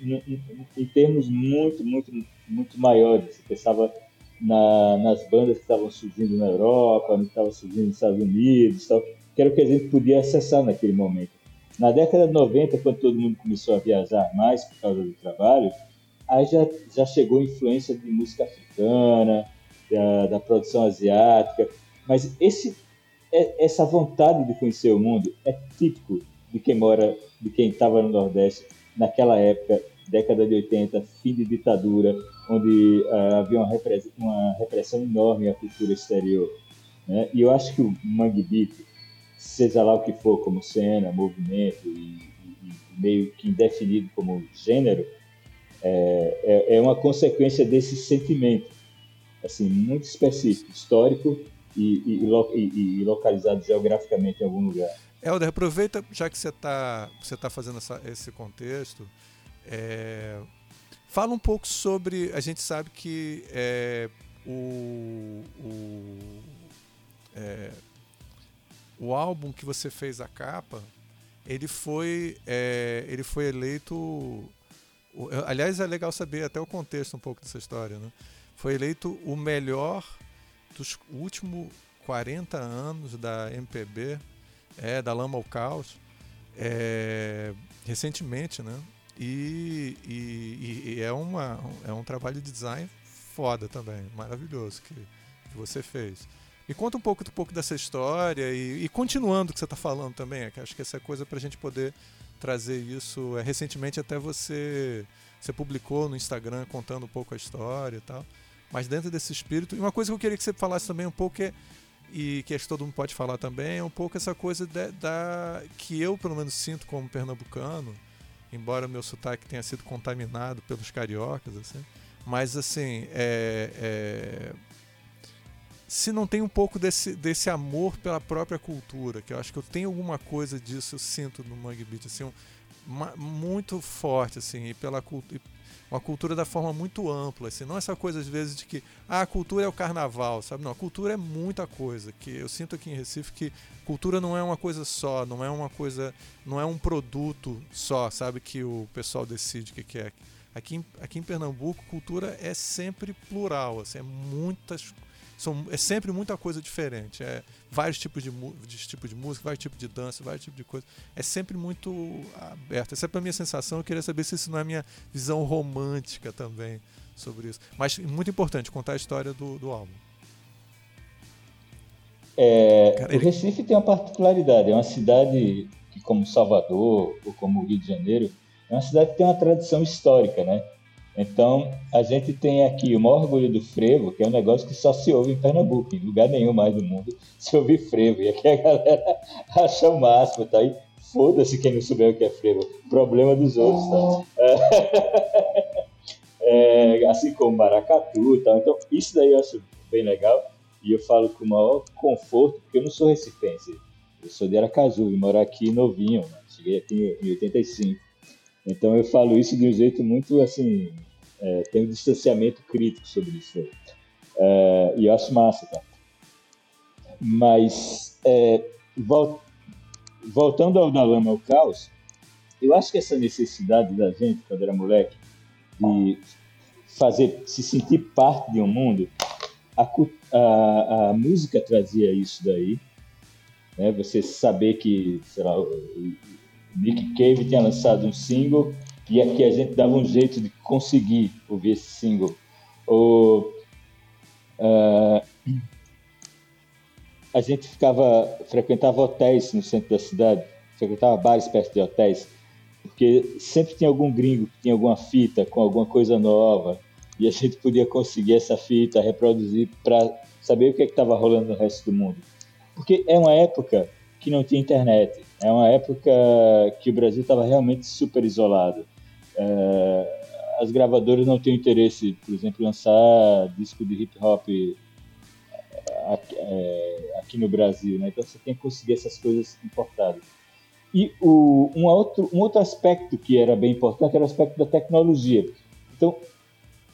em, em, em termos muito, muito, muito maiores. Pensava na, nas bandas que estavam surgindo na Europa, que estavam surgindo nos Estados Unidos, tal, que era o que a gente podia acessar naquele momento. Na década de 90, quando todo mundo começou a viajar mais por causa do trabalho, aí já, já chegou influência de música africana, da, da produção asiática, mas esse é, essa vontade de conhecer o mundo é típico de quem mora, de quem estava no Nordeste naquela época, década de 80, fim de ditadura, onde uh, havia uma, repressão, uma repressão enorme à cultura exterior. Né? E eu acho que o Mangue Beat, seja lá o que for, como cena, movimento e, e meio que indefinido como gênero, é, é, é, uma consequência desse sentimento, assim, muito específico, histórico e, e, e localizado geograficamente em algum lugar. Helder, aproveita, já que você está você tá fazendo essa, esse contexto, é, fala um pouco sobre. A gente sabe que é, o, o, é, o álbum que você fez a capa, ele foi, é, ele foi eleito. Aliás, é legal saber até o contexto um pouco dessa história. Né? Foi eleito o melhor dos últimos 40 anos da MPB é, da Lama ao Caos, é, recentemente, né? E, e, e, é, uma, é um trabalho de design foda também, maravilhoso que, que você fez. Me conta um pouco, um pouco dessa história e, e continuando o que você está falando também, que acho que essa é coisa para a gente poder trazer isso. É, recentemente até você, você publicou no Instagram contando um pouco a história e tal. Mas dentro desse espírito. E uma coisa que eu queria que você falasse também um pouco é e que acho que todo mundo pode falar também, é um pouco essa coisa de, da que eu pelo menos sinto como pernambucano, embora meu sotaque tenha sido contaminado pelos cariocas, assim, mas assim, é, é, se não tem um pouco desse, desse amor pela própria cultura, que eu acho que eu tenho alguma coisa disso, eu sinto no Mangue Beat, assim, um, muito forte, assim, e pela cultura uma cultura da forma muito ampla, assim, não essa coisa às vezes de que ah, a cultura é o carnaval, sabe? Não, a cultura é muita coisa, que eu sinto aqui em Recife que cultura não é uma coisa só, não é uma coisa, não é um produto só, sabe que o pessoal decide o que, que é. Aqui aqui em Pernambuco, cultura é sempre plural, assim, é muitas são, é sempre muita coisa diferente. É vários tipos de, de, tipo de música, vários tipos de dança, vários tipos de coisa. É sempre muito aberto. Essa é a minha sensação. Eu queria saber se isso não é a minha visão romântica também sobre isso. Mas muito importante contar a história do, do álbum. É, Cara, ele... O Recife tem uma particularidade. É uma cidade que, como Salvador ou como Rio de Janeiro, é uma cidade que tem uma tradição histórica, né? Então, a gente tem aqui o maior orgulho do frevo, que é um negócio que só se ouve em Pernambuco, em lugar nenhum mais do mundo [laughs] se ouve frevo. E aqui a galera [laughs] acha o máximo, tá? E foda-se quem não souber o que é frevo. Problema dos outros, tá? [laughs] É, assim como maracatu, tá? Então, isso daí eu acho bem legal. E eu falo com o maior conforto, porque eu não sou recifense. Eu sou de Aracaju e moro aqui novinho. Né? Cheguei aqui em 85. Então eu falo isso de um jeito muito assim, é, tem um distanciamento crítico sobre isso. É, e eu acho massa, tá? Mas é, vol voltando ao da lama ao caos, eu acho que essa necessidade da gente quando era moleque de fazer se sentir parte de um mundo, a, a, a música trazia isso daí, né? Você saber que, sei lá, Nick Cave tinha lançado um single e aqui a gente dava um jeito de conseguir ouvir esse single. O, uh, a gente ficava frequentava hotéis no centro da cidade, frequentava bares perto de hotéis, porque sempre tinha algum gringo que tinha alguma fita com alguma coisa nova e a gente podia conseguir essa fita, reproduzir para saber o que é estava rolando no resto do mundo. Porque é uma época que não tinha internet. É uma época que o Brasil estava realmente super isolado. É, as gravadoras não têm interesse, por exemplo, em lançar disco de hip hop aqui, é, aqui no Brasil, né? Então você tem que conseguir essas coisas importadas. E o, um, outro, um outro aspecto que era bem importante era o aspecto da tecnologia. Então,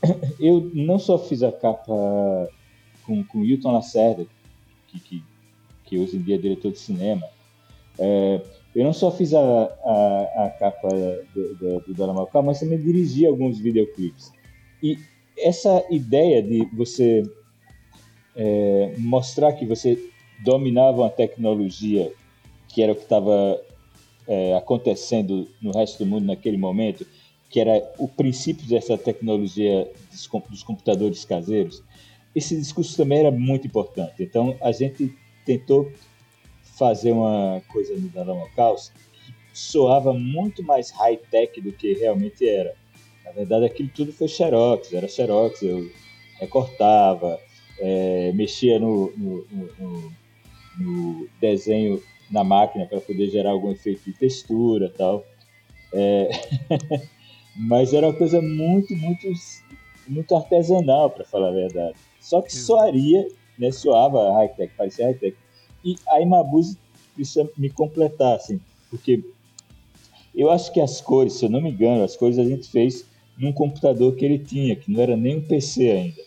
[coughs] eu não só fiz a capa com, com Hilton Lacerda, que, que que hoje em dia é diretor de cinema, é, eu não só fiz a, a, a capa do, do, do mas também dirigi alguns videoclipes. E essa ideia de você é, mostrar que você dominava uma tecnologia que era o que estava é, acontecendo no resto do mundo naquele momento, que era o princípio dessa tecnologia dos computadores caseiros, esse discurso também era muito importante. Então, a gente tentou fazer uma coisa no Dano Caos que soava muito mais high-tech do que realmente era. Na verdade, aquilo tudo foi xerox, era xerox, eu recortava, é, mexia no, no, no, no, desenho na máquina para poder gerar algum efeito de textura tal. É... [laughs] Mas era uma coisa muito, muito, muito artesanal, para falar a verdade. Só que soaria, né, soava high-tech, parecia high-tech. E a Imabuse precisa me completar, assim, porque eu acho que as cores, se eu não me engano, as cores a gente fez num computador que ele tinha, que não era nem um PC ainda.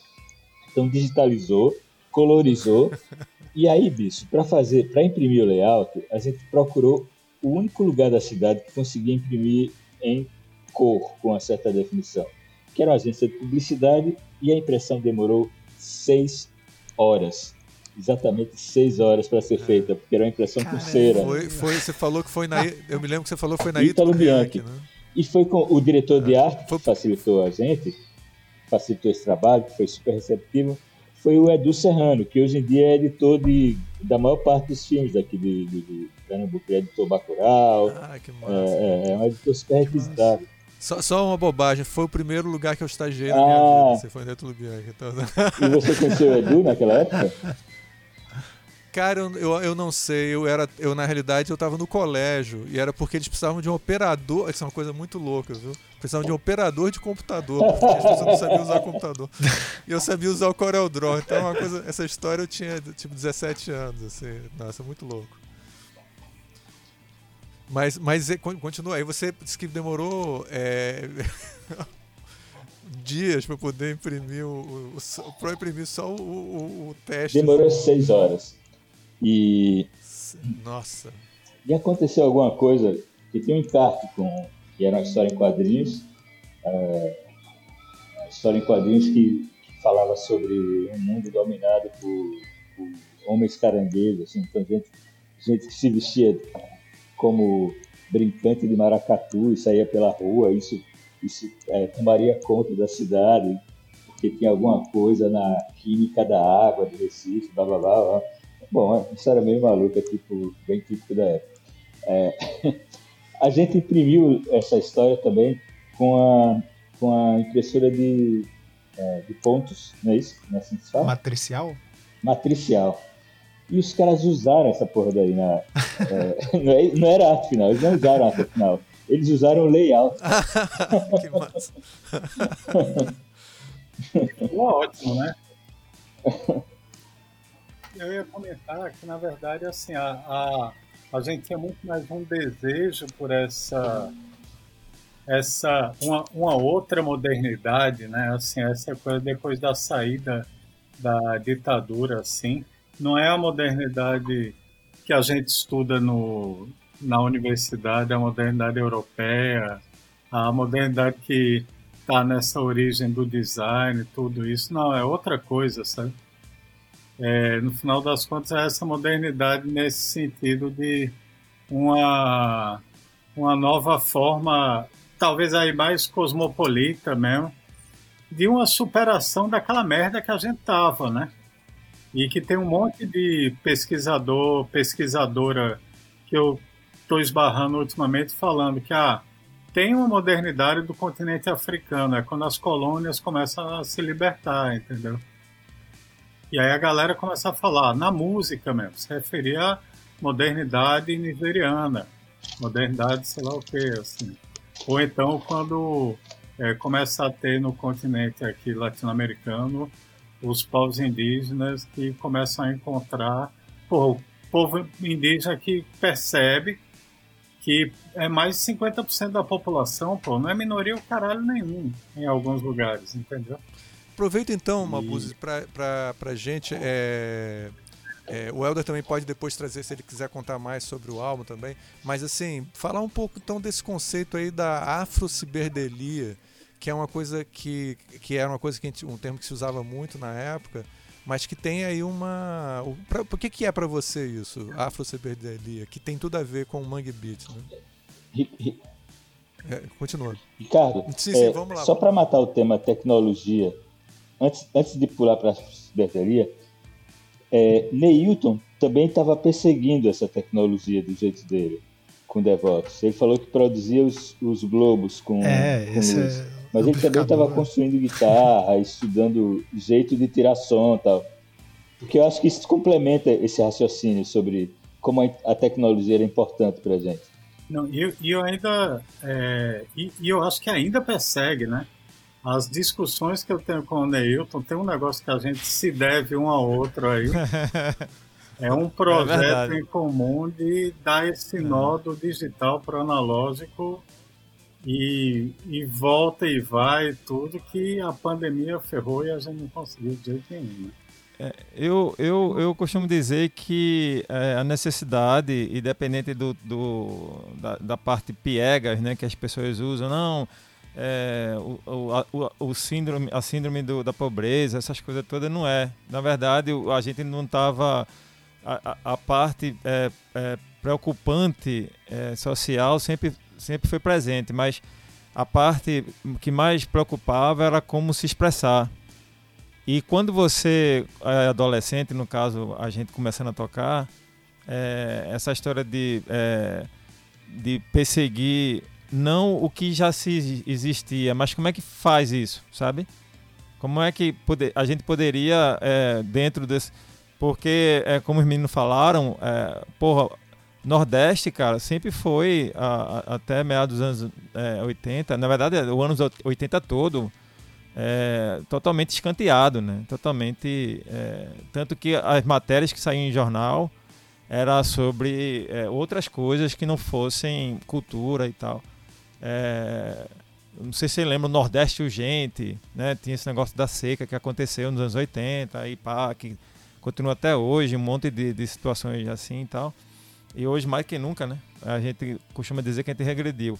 Então digitalizou, colorizou, [laughs] e aí, bicho, para fazer, para imprimir o layout, a gente procurou o único lugar da cidade que conseguia imprimir em cor com uma certa definição, que era uma agência de publicidade e a impressão demorou seis horas exatamente seis horas para ser é. feita, porque era uma impressão Caramba. com cera. Foi, foi, você falou que foi na. Eu me lembro que você falou que foi na Ítalo Bianchi. Né? E foi com o diretor de é. arte que facilitou a gente, facilitou esse trabalho, que foi super receptivo, foi o Edu Serrano, que hoje em dia é editor de, da maior parte dos filmes daqui de, de, de Pernambuco, é editor Bacurau. Ah, que massa. É, é, é um editor super requisitado. Só, só, uma bobagem, foi o primeiro lugar que eu estagiei na ah, minha vida. Você foi dentro do Bianchi. Então... E você conheceu o Edu naquela época? Cara, eu, eu, eu, não sei. Eu era, eu na realidade eu tava no colégio e era porque eles precisavam de um operador. Isso é uma coisa muito louca, viu? Precisavam de um operador de computador, porque as pessoas não sabiam usar computador. E eu sabia usar o CorelDRAW. Então, uma coisa, essa história eu tinha tipo 17 anos, assim. Nossa, muito louco. Mas, mas continua. Aí você disse que demorou é... [laughs] dias para poder imprimir o, o, o para imprimir só o, o, o teste. Demorou seis horas. E. Nossa! E aconteceu alguma coisa que tem um encarte com. que era uma história em quadrinhos. É, uma história em quadrinhos que, que, falava sobre um mundo dominado por, por homens caranguejos, assim, então gente, gente que se vestia como brincante de maracatu e saía pela rua, isso, isso é, tomaria conta da cidade, porque tinha alguma coisa na química da água do Recife, blá blá blá. blá. Bom, isso era meio maluca, tipo, bem típico da época. É, [laughs] a gente imprimiu essa história também com a, com a impressora de, é, de pontos, não é isso? Não é assim que se fala? Matricial? Matricial. E os caras usaram essa porra daí na. é, [laughs] não, é, não, era arte final, eles não usaram arte final. Eles usaram layout. [laughs] que massa. [laughs] Ficou ótimo, né? eu ia comentar que, na verdade, assim, a, a, a gente tem muito mais um desejo por essa essa uma, uma outra modernidade, né? Assim, essa coisa depois da saída da ditadura, assim, não é a modernidade que a gente estuda no, na universidade, a modernidade europeia, a modernidade que está nessa origem do design, tudo isso, não, é outra coisa, sabe? É, no final das contas, é essa modernidade nesse sentido de uma, uma nova forma, talvez aí mais cosmopolita mesmo, de uma superação daquela merda que a gente tava, né? E que tem um monte de pesquisador, pesquisadora que eu estou esbarrando ultimamente falando que ah, tem uma modernidade do continente africano, é quando as colônias começam a se libertar, entendeu? E aí a galera começa a falar na música mesmo, se referia à modernidade nigeriana, modernidade sei lá o que, assim. Ou então quando é, começa a ter no continente aqui latino-americano os povos indígenas que começam a encontrar pô, o povo indígena que percebe que é mais de 50% da população, pô, não é minoria o caralho nenhum em alguns lugares, entendeu? Aproveita então, Mabuse, para a gente. É, é, o Helder também pode depois trazer, se ele quiser contar mais sobre o álbum também. Mas assim, falar um pouco então desse conceito aí da afrociberdelia, que é uma coisa que, que era uma coisa que gente, um termo que se usava muito na época, mas que tem aí uma. Pra, por que, que é para você isso, afrociberdelia? Que tem tudo a ver com o Mangue Beat, né? É, continua. Ricardo, sim, sim, é, só para matar o tema tecnologia antes, antes de pular para a bateria, é, Neilton também estava perseguindo essa tecnologia do jeito dele, com Devox. Ele falou que produzia os, os globos com, é, com luz. É Mas ele também estava construindo guitarra, estudando jeito de tirar som e tal. Porque eu acho que isso complementa esse raciocínio sobre como a tecnologia era importante para a gente. Não, e eu, eu, ainda. É, e, e, eu acho que ainda persegue, né? As discussões que eu tenho com o Neilton, tem um negócio que a gente se deve um ao outro aí. [laughs] é um projeto é em comum de dar esse é. nó do digital para o analógico e, e volta e vai tudo que a pandemia ferrou e a gente não conseguiu de jeito nenhum. Né? É, eu, eu, eu costumo dizer que é, a necessidade, independente do, do, da, da, parte piegas né, que as pessoas usam, não, é, o, o, o, síndrome, a síndrome do, da pobreza, essas coisas todas, não é. Na verdade, a gente não estava. A, a, parte é, é, preocupante é, social sempre, sempre foi presente, mas a parte que mais preocupava era como se expressar. E quando você é adolescente, no caso a gente começando a tocar, é, essa história de, é, de perseguir não o que já se existia, mas como é que faz isso, sabe? Como é que poder, a gente poderia, é, dentro desse. Porque, é, como os meninos falaram, é, porra, Nordeste, cara, sempre foi, a, a, até meados dos anos 80, na verdade, o anos 80 todo, é, totalmente escanteado, né? Totalmente. É, tanto que as matérias que saíam em jornal era sobre é, outras coisas que não fossem cultura e tal. É, não sei se você lembra, o Nordeste Urgente, né? Tinha esse negócio da seca que aconteceu nos anos 80 e pá, que continua até hoje, um monte de, de situações assim e tal. E hoje mais que nunca, né? A gente costuma dizer que a gente regrediu.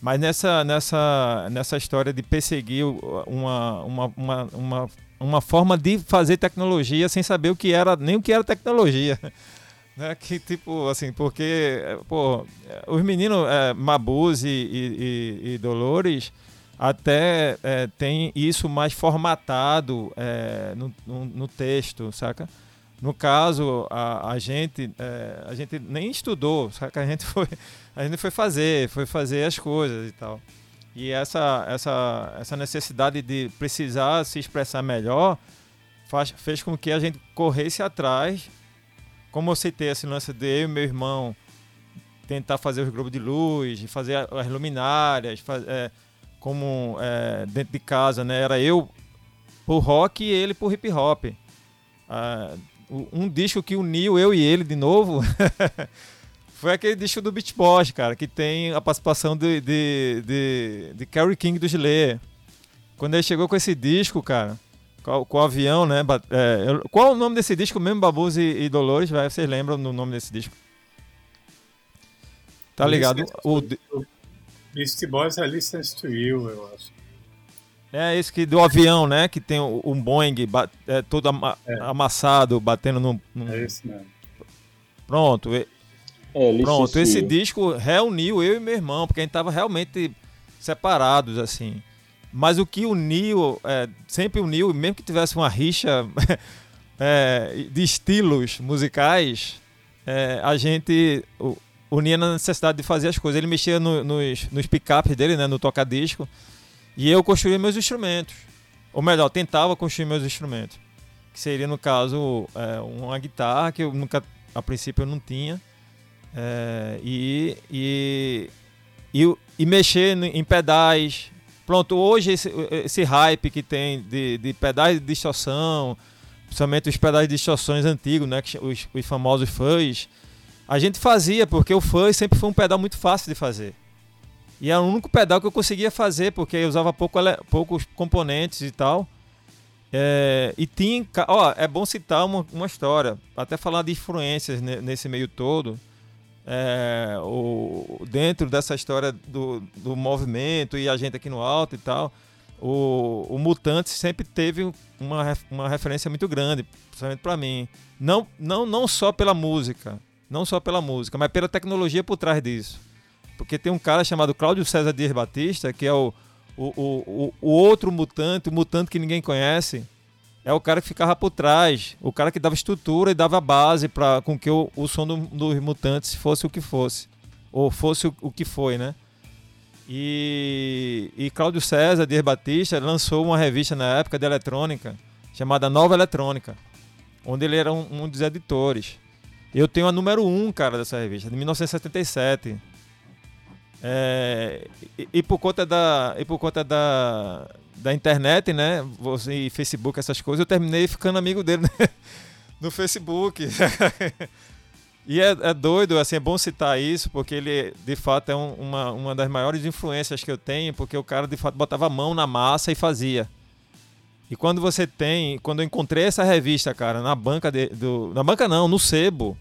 Mas nessa, nessa, nessa história de perseguir uma, uma, uma, uma, uma forma de fazer tecnologia sem saber o que era, nem o que era tecnologia. [laughs] Né? Que tipo, assim, porque, pô, os meninos é, Mabuz e, e, e, Dolores até é, tem isso mais formatado é, no, no, no texto, saca? No caso, a, a gente é, a gente nem estudou, saca? A gente [laughs] foi a gente foi fazer, foi fazer as coisas e tal. E essa essa essa necessidade de precisar se expressar melhor faz, fez com que a gente corresse atrás. Como eu citei esse lance de eu e meu irmão tentar fazer os globos de luz, fazer as luminárias, faz, é, como é, dentro de casa, né? Era eu por rock e ele por hip hop. Ah, um disco que uniu eu e ele de novo [laughs] foi aquele disco do Beach Boys, cara, que tem a participação de, de, de, de Kerry King do Gilead. Quando ele chegou com esse disco, cara, com, com o avião, né? É, qual o nome desse disco mesmo, Babus e, e Dolores? Vai, vocês lembram do nome desse disco? Tá ligado? O, Beast Boys é Listens to You, eu acho. É esse que do avião, né? Que tem um Boeing é, todo ama é. amassado, batendo no, no, É esse mesmo. Pronto. É, pronto, esse disco reuniu eu e meu irmão, porque a gente tava realmente separados, assim. Mas o que uniu, é, sempre uniu, mesmo que tivesse uma rixa [laughs] é, de estilos musicais, é, a gente unia na necessidade de fazer as coisas. Ele mexia no, nos, nos picapes dele, né, no toca-disco. E eu construía meus instrumentos. Ou melhor, tentava construir meus instrumentos. Que seria, no caso, é, uma guitarra que eu nunca, a princípio, eu não tinha. É, e, e, e, e, mexer em pedais. Pronto, hoje esse, esse hype que tem de, de pedais de distorção, principalmente os pedais de distorções antigos, né, os, os famosos fãs, a gente fazia, porque o fuzz sempre foi um pedal muito fácil de fazer. E era o único pedal que eu conseguia fazer, porque eu usava pouco, poucos componentes e tal. É, e tinha. Ó, é bom citar uma, uma história, até falar de influências nesse meio todo. É, o, dentro dessa história do, do movimento e a gente aqui no alto e tal, o, o Mutante sempre teve uma, uma referência muito grande, principalmente para mim. Não, não, não só pela música, não só pela música, mas pela tecnologia por trás disso. Porque tem um cara chamado Cláudio César Dias Batista, que é o, o, o, o outro mutante, o mutante que ninguém conhece. é o cara que ficava por trás, o cara que dava estrutura e dava base para com que o, o som do, dos mutantes fosse o que fosse, ou fosse o, o que foi, né? E, e Cláudio César Dias Batista lançou uma revista na época de eletrônica chamada Nova Eletrônica, onde ele era um, um dos editores. Eu tenho a número 1, um, cara, dessa revista, de 1977. É, e, e, por conta da e por conta da, da internet, né, você Facebook essas coisas, eu terminei ficando amigo dele né? [laughs] no Facebook. [laughs] e é, é, doido, assim, é bom citar isso, porque ele de fato é um, uma, uma das maiores influências que eu tenho, porque o cara de fato botava a mão na massa e fazia. E quando você tem, quando eu encontrei essa revista, cara, na banca de, do, na banca não, no sebo,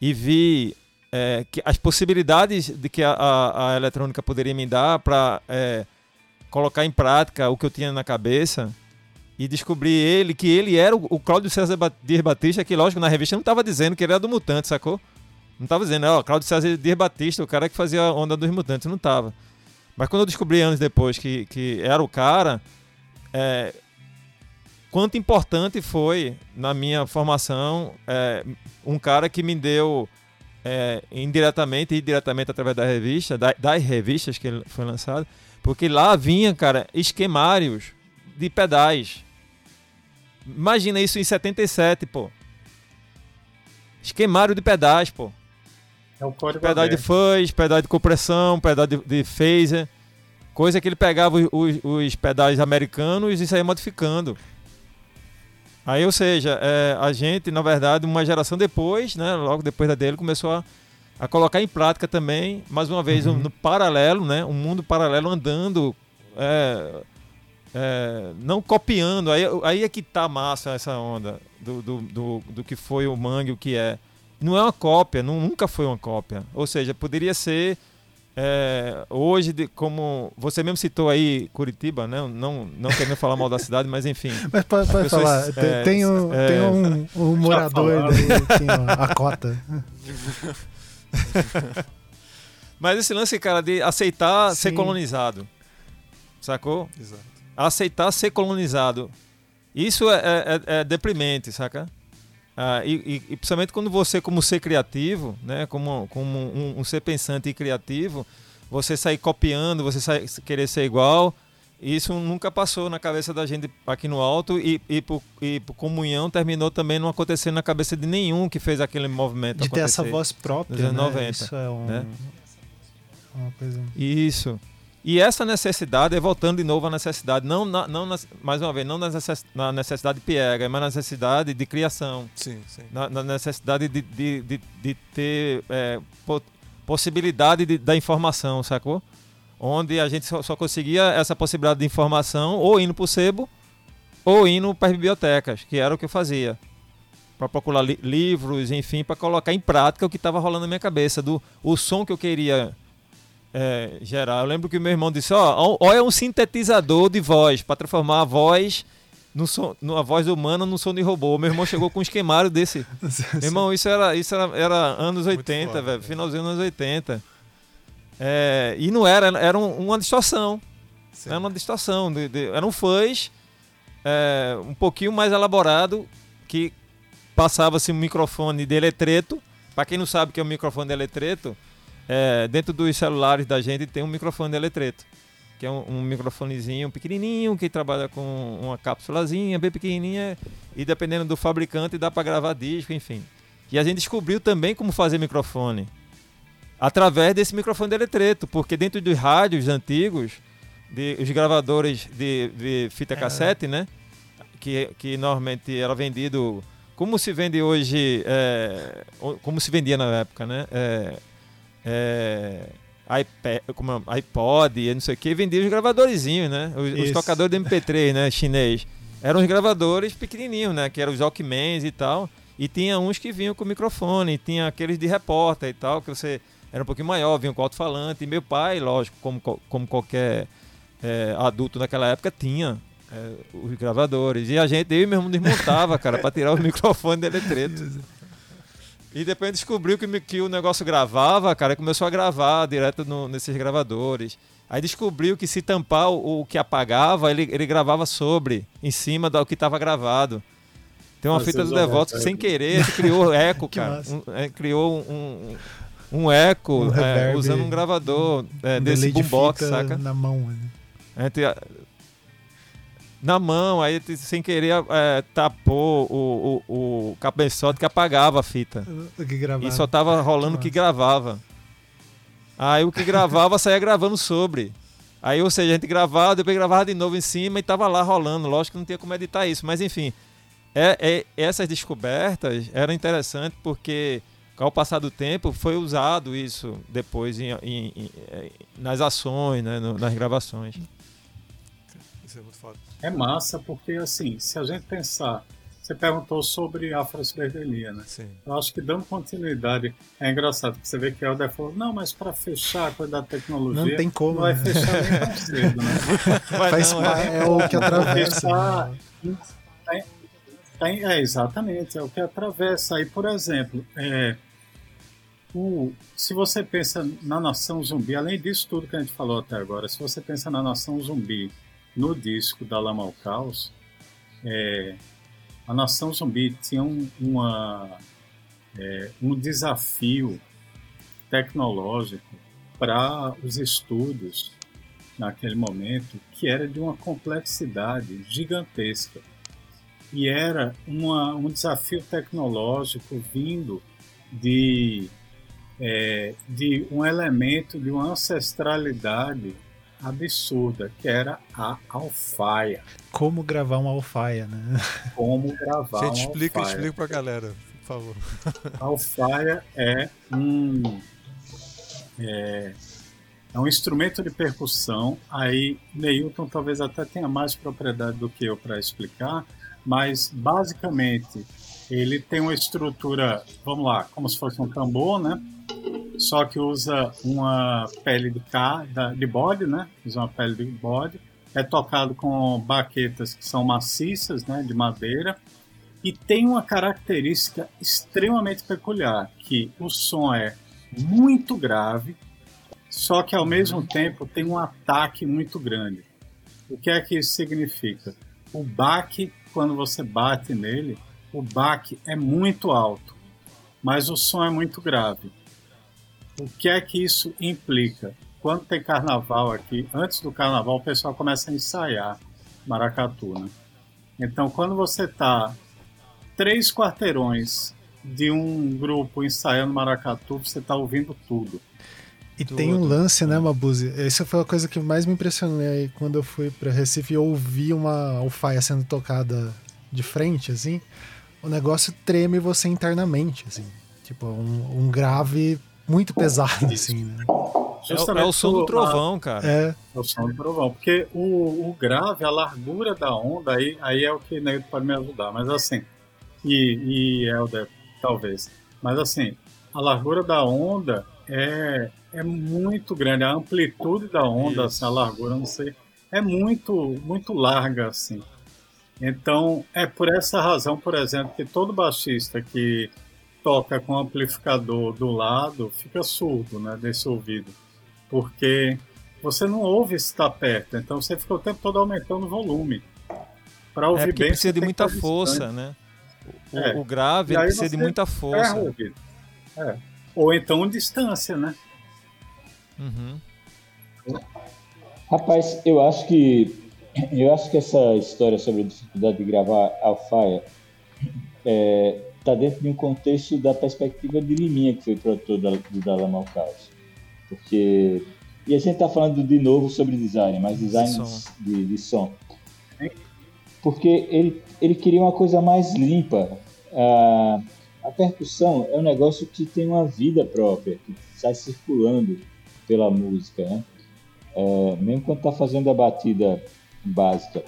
e vi é, que as possibilidades de que a, a, a eletrônica poderia me dar para é, colocar em prática o que eu tinha na cabeça e descobri ele que ele era o, o Cláudio César Dias Batista, que lógico na revista não estava dizendo que ele era do Mutante, sacou? Não estava dizendo, ó, Cláudio César Dias Batista, o cara que fazia a onda dos Mutantes, não estava. Mas quando eu descobri anos depois que, que era o cara, é, quanto importante foi na minha formação é, um cara que me deu é, indiretamente e diretamente através da revista, da, das revistas que ele foi lançado, porque lá vinha, cara, esquemários de pedais. Imagina isso em 77, pô. Esquemário de pedais, pô. É o código pedal aberto. de fuzz, pedal de compressão, pedal de, de phaser. Coisa que ele pegava os, os, os pedais americanos e saía modificando. Aí, ou seja, é, a gente, na verdade, uma geração depois, né, logo depois da dele, começou a, a colocar em prática também, mais uma vez, uhum. um, no paralelo, né, um mundo paralelo andando, é, é, não copiando. Aí, aí é que tá massa essa onda do, do, do, do que foi o Mangue, o que é. Não é uma cópia, não, nunca foi uma cópia. Ou seja, poderia ser é, hoje, de, como você mesmo citou aí Curitiba, né? não, não querendo falar mal da cidade, mas enfim. [laughs] Mas pode, pode pessoas, falar, é, tem, um, é, tem um, um [laughs] morador daí, assim, ó, a cota. [laughs] mas esse lance, cara, de aceitar Sim. ser colonizado, sacou? Exato. Aceitar ser colonizado. Isso é, é, é deprimente, saca? Ah, e, e, principalmente quando você, como ser criativo, né, como, como um, um, ser pensante e criativo, você sair copiando, você sair, querer ser igual, isso nunca passou na cabeça da gente aqui no alto e, e, por, e por comunhão terminou também não acontecendo na cabeça de nenhum que fez aquele movimento De ter essa voz própria, nos anos né? 90. Isso é um, né? uma coisa... Isso. E essa necessidade é voltando de novo à necessidade, não, na, não na, mais uma vez, não na necessidade piega, mas na necessidade de criação. Sim, sim. Na, na necessidade de, de, de, de ter é, po, possibilidade de, da informação, sacou? Onde a gente só, só, conseguia essa possibilidade de informação ou indo para o sebo ou indo para as bibliotecas, que era o que eu fazia. Para procurar li livros, enfim, para colocar em prática o que estava rolando na minha cabeça, do o som que eu queria é, geral. Eu lembro que meu irmão disse: Ó, ó, é um sintetizador de voz para transformar a voz. No som, a voz humana no som de robô. Meu irmão chegou com um esquemário desse. [laughs] meu irmão, isso era, isso era, era anos 80, velho. Finalzinho dos anos 80. É, e não era, era uma distorção. Sim. Era uma distorção. De, de, era um fuzz é, um pouquinho mais elaborado que passava-se um microfone de eletreto. Para quem não sabe o que é um microfone de eletreto, é, dentro dos celulares da gente tem um microfone de eletreto, que é um, um, microfonezinho pequenininho que trabalha com uma cápsulazinha bem pequenininha e dependendo do fabricante dá para gravar disco, enfim. E a gente descobriu também como fazer microfone através desse microfone de eletreto, porque dentro dos rádios antigos, de, os gravadores de, de fita é. cassete, né, que, que normalmente era vendido como se vende hoje, é, como se vendia na época, né? É, é, iPad, como, é, iPod e não sei o que, vendia os gravadorzinhos, né? Os, os, tocadores de MP3, [laughs] né? Chinês. Eram os gravadores pequenininhos, né? Que eram os Walkmans e tal. E tinha uns que vinham com microfone, tinha aqueles de repórter e tal, que você era um pouquinho maior, vinham com alto-falante. E meu pai, lógico, como, como qualquer é, adulto naquela época, tinha é, os gravadores. E a gente, eu mesmo desmontava, cara, para tirar o [laughs] microfone de eletreto. E depois descobriu que, que o negócio gravava, cara, começou a gravar direto no, nesses gravadores. Aí descobriu que se tampar o, o que apagava, ele, ele gravava sobre, em cima do que estava gravado. Tem uma fita do Devoto que, sem querer, criou eco, [laughs] cara. Um, é, criou um, um, um eco um é, usando um gravador é, desse boombox, saca? Na mão, né? Entre, na mão, aí sem querer é, tapou o, o, o cabeçote que apagava a fita. O que gravava. E só tava rolando o que gravava. Aí o que gravava [laughs] saía gravando sobre. Aí, ou seja, a gente gravava, depois gravava de novo em cima e tava lá rolando. Lógico que não tinha como editar isso, mas enfim. É, é, essas descobertas eram interessantes porque, ao passar do tempo, foi usado isso depois em, em, em, nas ações, né, no, nas gravações. Isso é muito foda. É massa porque, assim, se a gente pensar você perguntou sobre a afrosberdelia, né? Sim. Eu acho que dando continuidade é engraçado, porque você vê que o Helder falou, não, mas para fechar a coisa da tecnologia. Não tem como. Não vai né? fechar nem tão [laughs] cedo, né? Faz não, é, é, o que atravessa. Tem, tem, é, exatamente, é o que atravessa. Aí, por exemplo, é, o, se você pensa na nação zumbi, além disso tudo que a gente falou até agora, se você pensa na nação zumbi no disco da Lama ao Caos, é, a nação zumbi tinha um, uma, é, um desafio tecnológico para os estudos naquele momento que era de uma complexidade gigantesca. E era uma, um desafio tecnológico vindo de, é, de um elemento de uma ancestralidade absurda, que era a alfaia. Como gravar uma alfaia, né? Como gravar Gente, uma explica, alfaia. explica pra galera, por favor. A alfaia é um é, é um instrumento de percussão. Aí Neilton talvez até tenha mais propriedade do que eu para explicar, mas basicamente ele tem uma estrutura, vamos lá, como se fosse um tambor, né? Só que usa uma pele de, cá, de bode, né? Usa uma pele de bode. É tocado com baquetas que são maciças, né? De madeira. E tem uma característica extremamente peculiar, que o som é muito grave, só que ao mesmo tempo tem um ataque muito grande. O que é que isso significa? O baque, quando você bate nele, o baque é muito alto, mas o som é muito grave. O que é que isso implica? Quando tem carnaval aqui, antes do carnaval o pessoal começa a ensaiar maracatu, né? Então, quando você está três quarteirões de um grupo ensaiando maracatu, você está ouvindo tudo. E tudo. tem um lance, né, Mabuzi? Essa foi a coisa que mais me impressionou aí quando eu fui para Recife e ouvi uma alfaia sendo tocada de frente, assim. O negócio treme você internamente, assim. Tipo, um, um grave muito pesado, assim, né? É, é, o som do trovão, cara. É. é o som do trovão. Porque o, o grave, a largura da onda, aí, aí é o que Neto pode me ajudar. Mas assim, e, e Helder, talvez. Mas assim, a largura da onda é, é muito grande. A amplitude da onda, assim, a largura, não sei, é muito, muito larga, assim. Então, é por essa razão, por exemplo, que todo baixista que toca com amplificador do lado fica surdo, né, desse ouvido, porque você não ouve se está perto, então você fica o tempo todo aumentando o volume. Para é ouvir é bem, precisa de muita força, distante. né? O, é. o grave precisa de muita força. É. Ou então distância, né? Uhum. Rapaz, eu acho que eu acho que essa história sobre a dificuldade de gravar alfaia é, está dentro de um contexto da perspectiva de Liminha, que foi produtor da, do Dalama Caos. Porque. E a gente está falando de novo sobre design, mas design de som. De, de som. Porque ele, ele queria uma coisa mais limpa. A, a percussão é um negócio que tem uma vida própria, que sai circulando pela música. Né? É, mesmo quando está fazendo a batida básica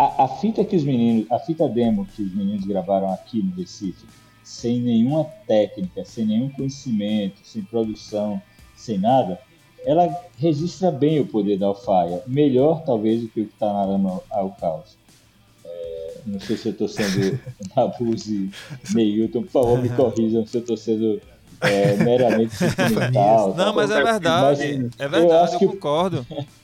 a, a, fita que os meninos, a fita demo que os meninos gravaram aqui no Recife, sem nenhuma técnica, sem nenhum conhecimento, sem produção, sem nada, ela registra bem o poder da alfaia, melhor talvez do que o que está na Lama ao Caos. É, não sei se eu estou sendo [laughs] Nabuse Neilton, por favor, me corrijam se eu estou sendo é, meramente [laughs] sentimental. Não, mas é verdade. Mas, é verdade, eu, eu concordo. [laughs]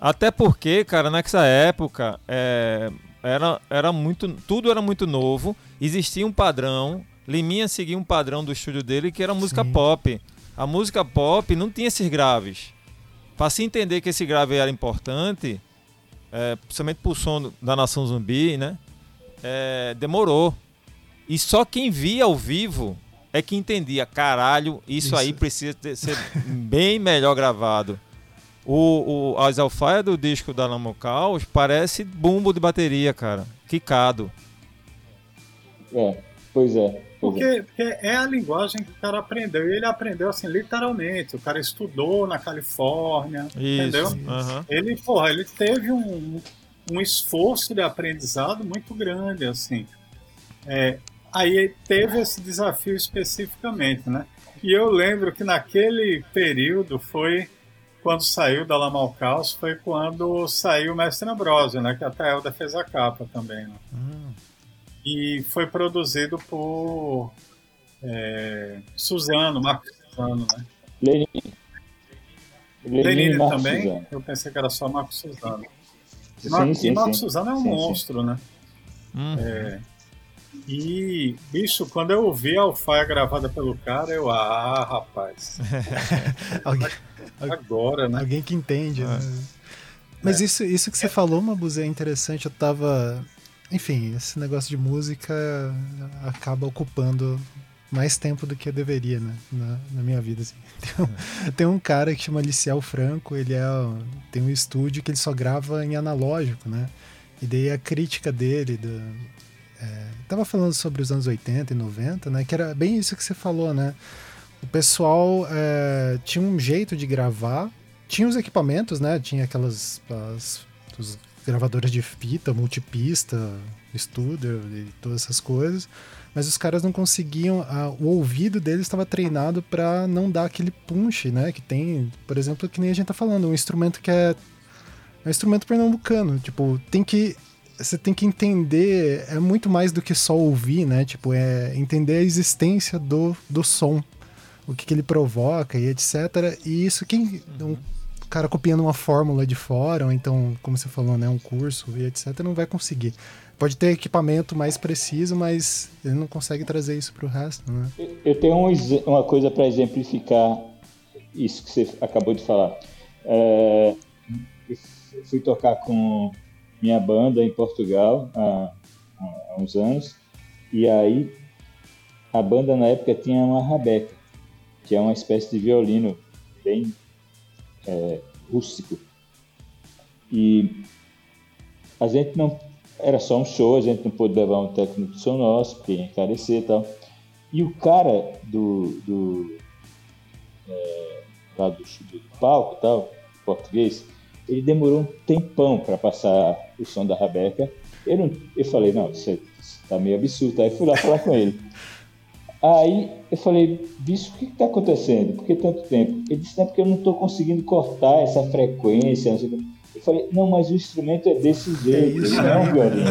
Até porque, cara, nessa época é, era, era muito, tudo era muito novo, existia um padrão. Liminha seguia um padrão do estúdio dele que era música Sim. pop. A música pop não tinha esses graves. Para se entender que esse grave era importante, é, principalmente pro som da Nação Zumbi, né? É, demorou. E só quem via ao vivo é que entendia, caralho, isso, isso. aí precisa ter, ser bem melhor gravado. O, o, as alfaias do disco da Lamocaus parece bumbo de bateria, cara. Quicado. É, pois é. Porque, é. porque, é a linguagem que o cara aprendeu. E ele aprendeu assim, literalmente. O cara estudou na Califórnia, isso, entendeu? Isso. Ele, porra, ele teve um, um esforço de aprendizado muito grande, assim. É, aí teve esse desafio especificamente, né? E eu lembro que naquele período foi quando saiu da Lamal Caos, foi quando saiu o Mestre Ambrosio, né? Que até a Elda fez a capa também, né? Hum. E foi produzido por é, Suzano, Marco Suzano, né? Lenin. Lenin, também? Suzano. Eu pensei que era só Marco Suzano. Sim, sim, e Marco sim. Suzano é um sim, monstro, né? Hum. É, e, bicho, quando eu ouvi a alfaia gravada pelo cara, eu, ah, rapaz. [laughs] alguém, Agora, né? Alguém que entende, né? É. Mas é. isso, isso que você falou, Mabuz, é interessante. Eu tava. Enfim, esse negócio de música acaba ocupando mais tempo do que eu deveria, né? Na, na minha vida. Assim. [laughs] Tem, um, tem, um, cara que chama Aliciel Franco, ele é, tem um estúdio que ele só grava em analógico, né? E daí a crítica dele, do, é, tava falando sobre os anos 80 e 90, né? Que era bem isso que você falou, né? O pessoal é, tinha um jeito de gravar, tinha os equipamentos, né? Tinha aquelas as, os gravadores de fita, multipista, estúdio e todas essas coisas, mas os caras não conseguiam, a, o ouvido deles estava treinado para não dar aquele punch, né? Que tem, por exemplo, que nem a gente tá falando, um instrumento que é, é um instrumento pernambucano, tipo, tem que você tem que entender, é muito mais do que só ouvir, né? Tipo, é entender a existência do, do som, o que, que ele provoca e etc. E isso, quem. Um cara copiando uma fórmula de fora, ou então, como você falou, né, um curso e etc., não vai conseguir. Pode ter equipamento mais preciso, mas ele não consegue trazer isso para o resto, né? Eu tenho um, uma coisa para exemplificar isso que você acabou de falar. É, eu fui tocar com minha banda em Portugal há, há, uns anos, e aí a banda na época tinha uma rabeca, que é uma espécie de violino bem é, rústico. E a gente não. Era só um show, a gente não pôde levar um técnico de som nosso, porque ia encarecer e tal. E o cara do. do é, lá do, do palco tal, português, ele demorou um tempão para passar o som da Rabeca. Eu, não, eu falei, não, isso está meio absurdo. Aí fui lá falar com ele. Aí eu falei, bicho, o que está acontecendo? Por que tanto tempo? Ele disse, não, é porque eu não estou conseguindo cortar essa frequência. Eu falei, não, mas o instrumento é desse jeito, é ele não é um violino.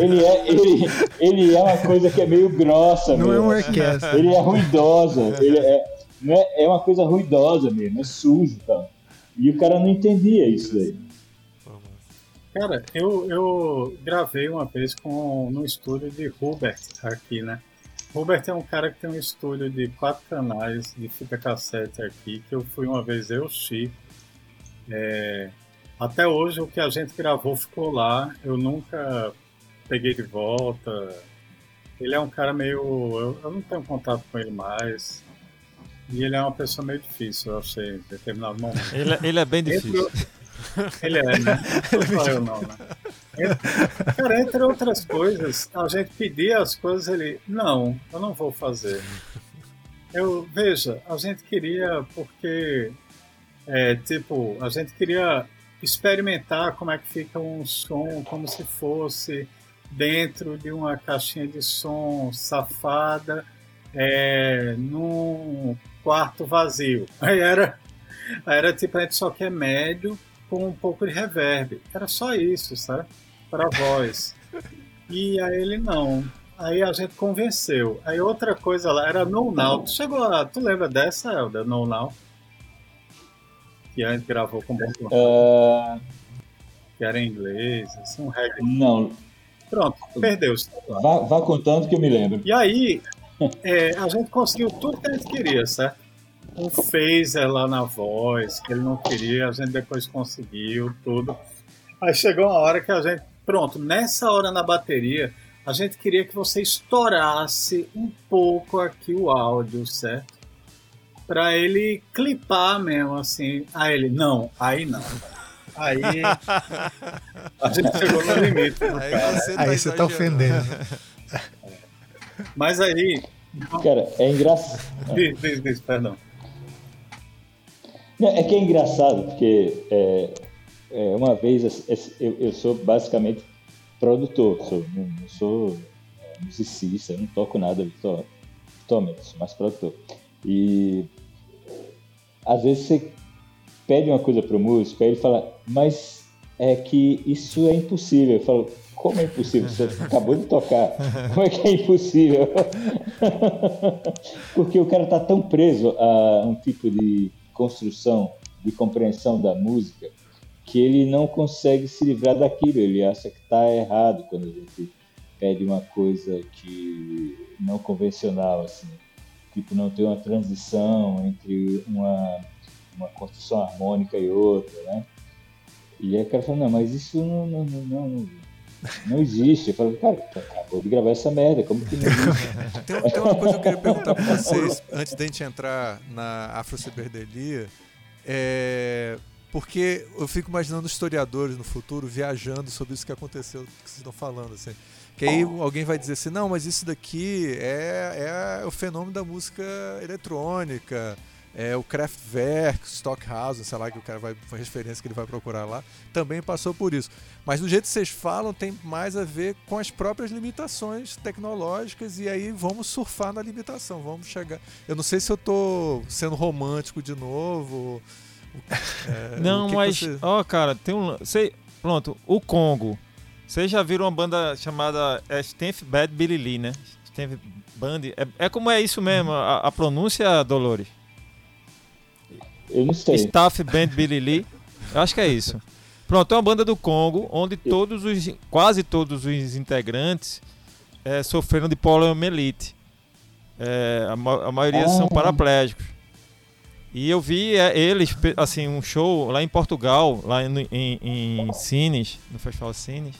ele, é, ele, ele é uma coisa que é meio grossa Não mesmo. é uma orquestra. Ele é ruidosa. Ele é, é, é uma coisa ruidosa mesmo, é sujo. Tá? E o cara não entendia isso daí. Cara, eu, eu gravei uma vez com, no estúdio de Hubert aqui, né? Hubert é um cara que tem um estúdio de quatro canais de fita cassete aqui, que eu fui uma vez eu, Chico. É, até hoje o que a gente gravou ficou lá, eu nunca peguei de volta. Ele é um cara meio. Eu, eu não tenho contato com ele mais. E ele é uma pessoa meio difícil, eu achei, em determinado momento. Ele, é, ele é bem difícil. Ele é, né? [laughs] Não sou eu não, né? Cara, entre outras coisas, a gente pedia as coisas, ele, não, eu não vou fazer. Eu, veja, a gente queria, porque, é, tipo, a gente queria experimentar como é que fica um som, como se fosse dentro de uma caixinha de som safada, é, num quarto vazio. Aí era, aí era tipo, a gente só quer médio com um pouco de reverb. Era só isso, sabe? Para voz. E aí ele não. Aí a gente convenceu. Aí outra coisa lá era No Now. Tu chegou a. Tu lembra dessa, Elda? No Now? Que a gente gravou com o uh... Que era em inglês, assim, um reggae. Não. Pronto, perdeu-se. Vá, vá, contando que eu me lembro. E aí, é, a gente conseguiu tudo que a gente queria, certo? Um phaser lá na voz, que ele não queria, a gente depois conseguiu tudo. Aí chegou uma hora que a gente. Pronto, nessa hora na bateria a gente queria que você estourasse um pouco aqui o áudio, certo? Para ele clipar mesmo, assim. Aí ele, não, aí não. Aí [laughs] a gente chegou no limite. Aí você, tá, aí você tá ofendendo. [laughs] Mas aí. Cara, é engraçado. Diz, diz, diz, perdão. Não, é que é engraçado, porque é, é, uma vez eu, eu sou basicamente produtor, sou, não, sou é, musicista, não toco nada virtualmente, sou mais produtor. E às vezes você pede uma coisa para o músico, aí ele fala, mas é que isso é impossível. Eu falo, como é impossível? Você acabou de tocar. Como é que é impossível? [laughs] Porque o cara está tão preso a um tipo de construção, de compreensão da música, que ele não consegue se livrar daquilo, ele acha que está errado quando a gente pede uma coisa que não convencional, assim, tipo não ter uma transição entre uma, uma construção harmônica e outra, né? E aí o cara fala, não, mas isso não, não, não, não, não existe. Eu falo, cara, acabou de gravar essa merda, como que não existe? [laughs] tem, tem uma coisa que eu queria perguntar para vocês, antes da gente entrar na Afro-Ciberdelia, é porque eu fico imaginando historiadores no futuro viajando sobre isso que aconteceu, que vocês estão falando, assim. Que aí alguém vai dizer assim, não, mas isso daqui é, é o fenômeno da música eletrônica, é o Kraftwerk, Stockhausen, sei lá, que o cara vai, a referência que ele vai procurar lá, também passou por isso. Mas do jeito que vocês falam, tem mais a ver com as próprias limitações tecnológicas e aí vamos surfar na limitação, vamos chegar. Eu não sei se eu estou sendo romântico de novo, é, [laughs] não, mas, você... ó, cara, tem um. Sei, pronto, o Congo. Vocês já viram uma banda chamada é, Stanf Bad Billy Lee, né? Stanf Band. É, é como é isso mesmo, a, a pronúncia, Dolores? Eu não sei. Staff Band Billy Lee. [laughs] Eu acho que é isso. Pronto, é uma banda do Congo, onde todos os, quase todos os integrantes é, sofreram de poliomielite. É, a, a, maioria ah. são paraplégicos. E eu vi é, eles, assim, um show lá em Portugal, lá em, em, em Cines, no Festival Cines.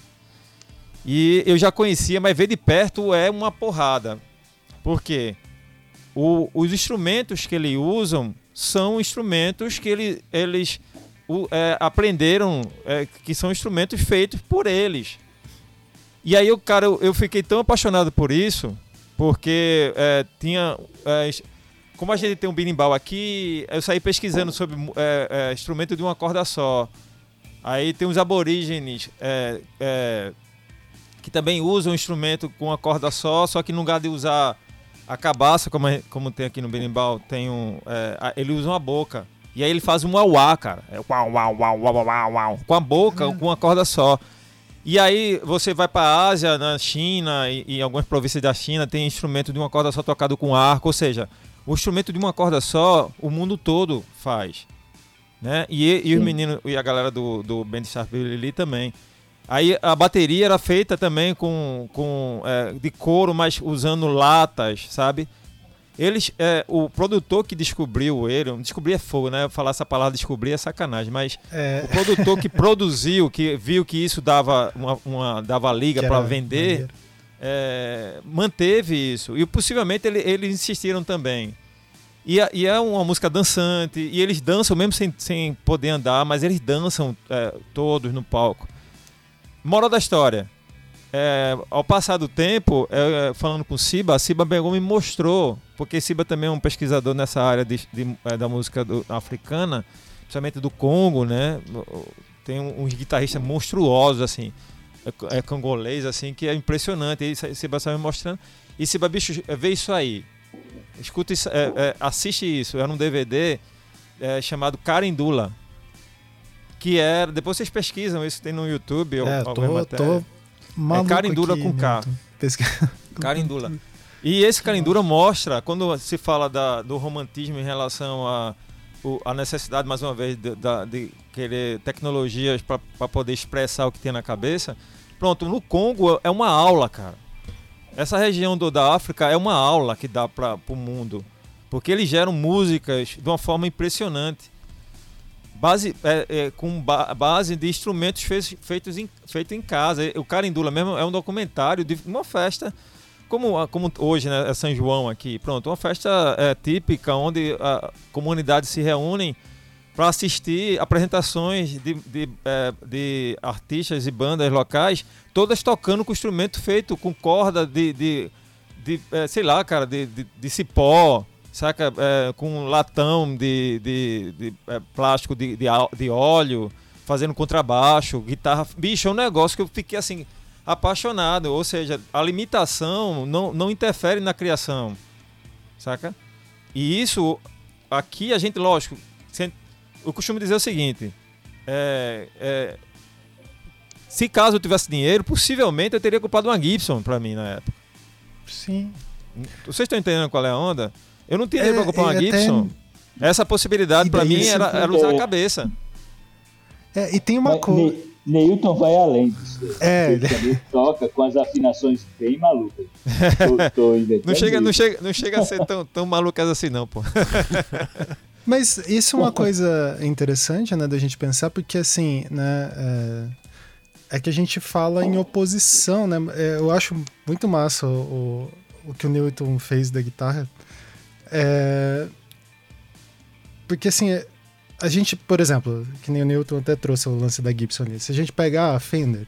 E eu já conhecia, mas ver de perto é uma porrada. Por quê? O, os instrumentos que eles usam são instrumentos que ele, eles o, é, aprenderam, é, que são instrumentos feitos por eles. E aí, eu, cara, eu, eu fiquei tão apaixonado por isso, porque é, tinha é, como a gente tem um binimbau aqui, eu saí pesquisando sobre é, é, instrumento de uma corda só. Aí tem os aborígenes que também usam instrumento com uma corda só, só que no lugar de usar a cabaça, como, como tem aqui no berimbau, tem um, é, ele usa uma boca. E aí ele faz um uauá, cara. É uau, uau, uau, uau, uau, uau, com a boca, com uma corda só. E aí você vai para a Ásia, na China e, e algumas províncias da China tem instrumento de uma corda só tocado com arco, ou seja, o instrumento de uma corda só, o mundo todo faz. Né? E, e os meninos e a galera do, do Band Sharp também. Aí a bateria era feita também com, com é, de couro, mas usando latas, sabe? Eles, é, o produtor que descobriu ele, descobrir é fogo, né? Falar essa palavra descobrir é sacanagem, mas é... o produtor que produziu, que viu que isso dava uma, uma dava liga para vender. É, manteve isso. E possivelmente ele, eles insistiram também. E, e, é uma música dançante, e eles dançam mesmo sem, sem poder andar, mas eles dançam é, todos no palco. Moral da história. É, ao passar do tempo, é, falando com Siba, Siba Begum me mostrou, porque Siba também é um pesquisador nessa área de, de, é, da música do, africana, principalmente do Congo, né? Tem uns guitarristas monstruosos, assim é, é, congolês, assim, que é impressionante. E Sebastião me mostrando. E Seba, bicho, vê isso aí. Escuta isso, é, é, assiste isso. Era um DVD é, chamado Carindula. Que era. Depois vocês pesquisam, isso tem no YouTube. É, tô, tô, é carindula com K. Carindula. E esse carindura mostra, quando se fala da, do romantismo em relação a, a necessidade, mais uma vez, de, de querer tecnologias para poder expressar o que tem na cabeça. Pronto, no Congo é uma aula, cara. Essa região do, da África é uma aula que dá para o mundo. Porque eles geram músicas de uma forma impressionante. Base, é, é, com ba base de instrumentos feitos, feitos em, feito em casa. O Carindula mesmo é um documentário de uma festa como, como hoje, né, é São João aqui, pronto, uma festa é, típica onde a comunidade se reúnem para assistir apresentações de, de, é, de, artistas e bandas locais, todas tocando com instrumento feito com corda de, de, de é, sei lá, cara, de, de, de cipó, saca? É, com latão de, de, de é, plástico de, de, de óleo, fazendo contrabaixo, guitarra. Bicho, é um negócio que eu fiquei assim apaixonado. Ou seja, a limitação não, não interfere na criação, saca? E isso, aqui a gente, lógico, eu costumo dizer o seguinte: é, é, se caso eu tivesse dinheiro, possivelmente eu teria comprado uma Gibson para mim na época. Sim. Vocês estão entendendo qual é a onda? Eu não tinha dinheiro é, para comprar uma Gibson. Até... Essa possibilidade para mim era, era usar a cabeça. É, e tem uma coisa. Neilton vai além disso. É. Ele toca com as afinações bem malucas. Tô, tô [laughs] não, chega, não, chega, não chega a ser tão, tão malucas assim, não, pô. [laughs] Mas isso é uma coisa interessante, né, da gente pensar, porque assim, né, é, é que a gente fala em oposição, né? É, eu acho muito massa o, o, o que o Newton fez da guitarra. É, porque assim, a gente, por exemplo, que nem o Newton até trouxe o lance da Gibson ali. Se a gente pegar a Fender,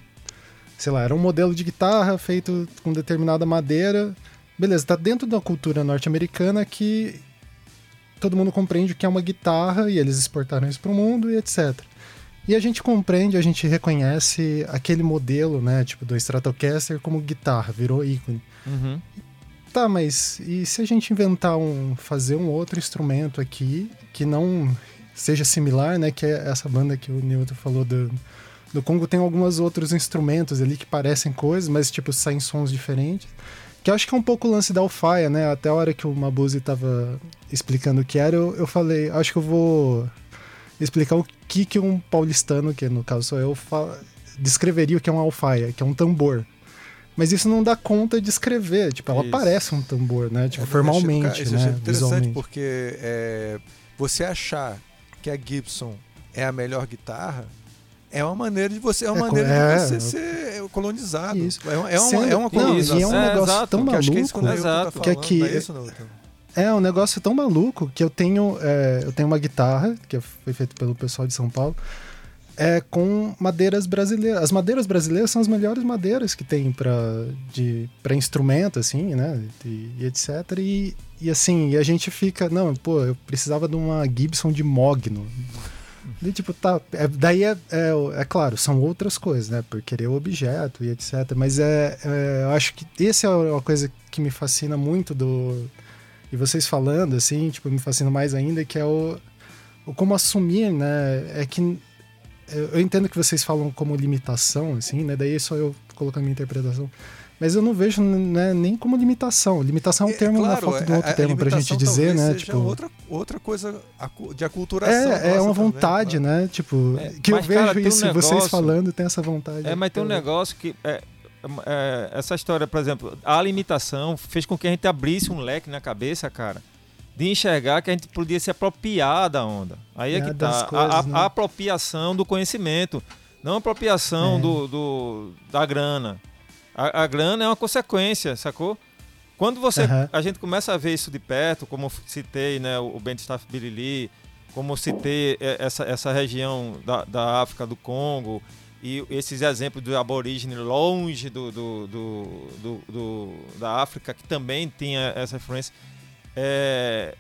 sei lá, era um modelo de guitarra feito com determinada madeira. Beleza, tá dentro da cultura norte-americana que todo mundo compreende o que é uma guitarra e eles exportaram isso para o mundo e etc. E a gente compreende, a gente reconhece aquele modelo, né, tipo do Stratocaster como guitarra, virou ícone. Uhum. Tá, mas e se a gente inventar um, fazer um outro instrumento aqui que não seja similar, né? Que é essa banda que o Newton falou do, do Congo tem alguns outros instrumentos ali que parecem coisas, mas tipo saem sons diferentes. Que acho que é um pouco o lance da alfaia, né? Até a hora que o Mabuse tava explicando o que era, eu, eu falei, acho que eu vou explicar o que que um paulistano, que no caso sou eu, descreveria o que é uma alfaia, que é um tambor. Mas isso não dá conta de escrever, tipo, ela isso. parece um tambor, né? Tipo, é, formalmente, isso, né? Isso é interessante porque é, você achar que a Gibson é a melhor guitarra, é uma maneira de você, é uma é, maneira é, de você ser colonizado. Isso. É, uma, é uma, é uma colonização. Não, e é um negócio é, tão maluco. Que, é que, exato. Tá que aqui, é, isso, é um negócio tão maluco que eu tenho, é, eu tenho uma guitarra que foi feita pelo pessoal de São Paulo é com madeiras brasileiras. As madeiras brasileiras são as melhores madeiras que tem para instrumento, assim, né? E, e, etc. E, e assim, e a gente fica, não, pô, eu precisava de uma Gibson de Mogno. E, tipo, tá. É, daí é, é, é, claro, são outras coisas, né? Por querer o objeto e etc. Mas é, é, eu acho que essa é uma coisa que me fascina muito do. E vocês falando, assim, tipo, me fascina mais ainda, que é o, o como assumir, né? É que eu entendo que vocês falam como limitação, assim, né? Daí só eu colocando a minha interpretação. Mas eu não vejo né, nem como limitação. Limitação é um é, termo claro, na falta de um outro a, termo pra gente dizer, né? Tipo, outra, outra coisa de aculturação. É, é uma vontade, também, né? Tipo, é, que eu vejo cara, isso, um negócio, vocês falando, tem essa vontade. É, mas tem um negócio que. É, é, essa história, por exemplo, a limitação fez com que a gente abrisse um leque na cabeça, cara de enxergar que a gente podia se apropriar da onda. Aí é, é que tá. Coisas, a, a, né? a, apropriação do conhecimento, não a apropriação é. do, do, da grana. A, a, grana é uma consequência, sacou? Quando você, uhum. a gente começa a ver isso de perto, como citei né, o Bentstaff Birili, como citei essa, essa região da, da África, do Congo, e esses exemplos do aborígene longe do, do, do, do, do da África, que também tinha essa influência é,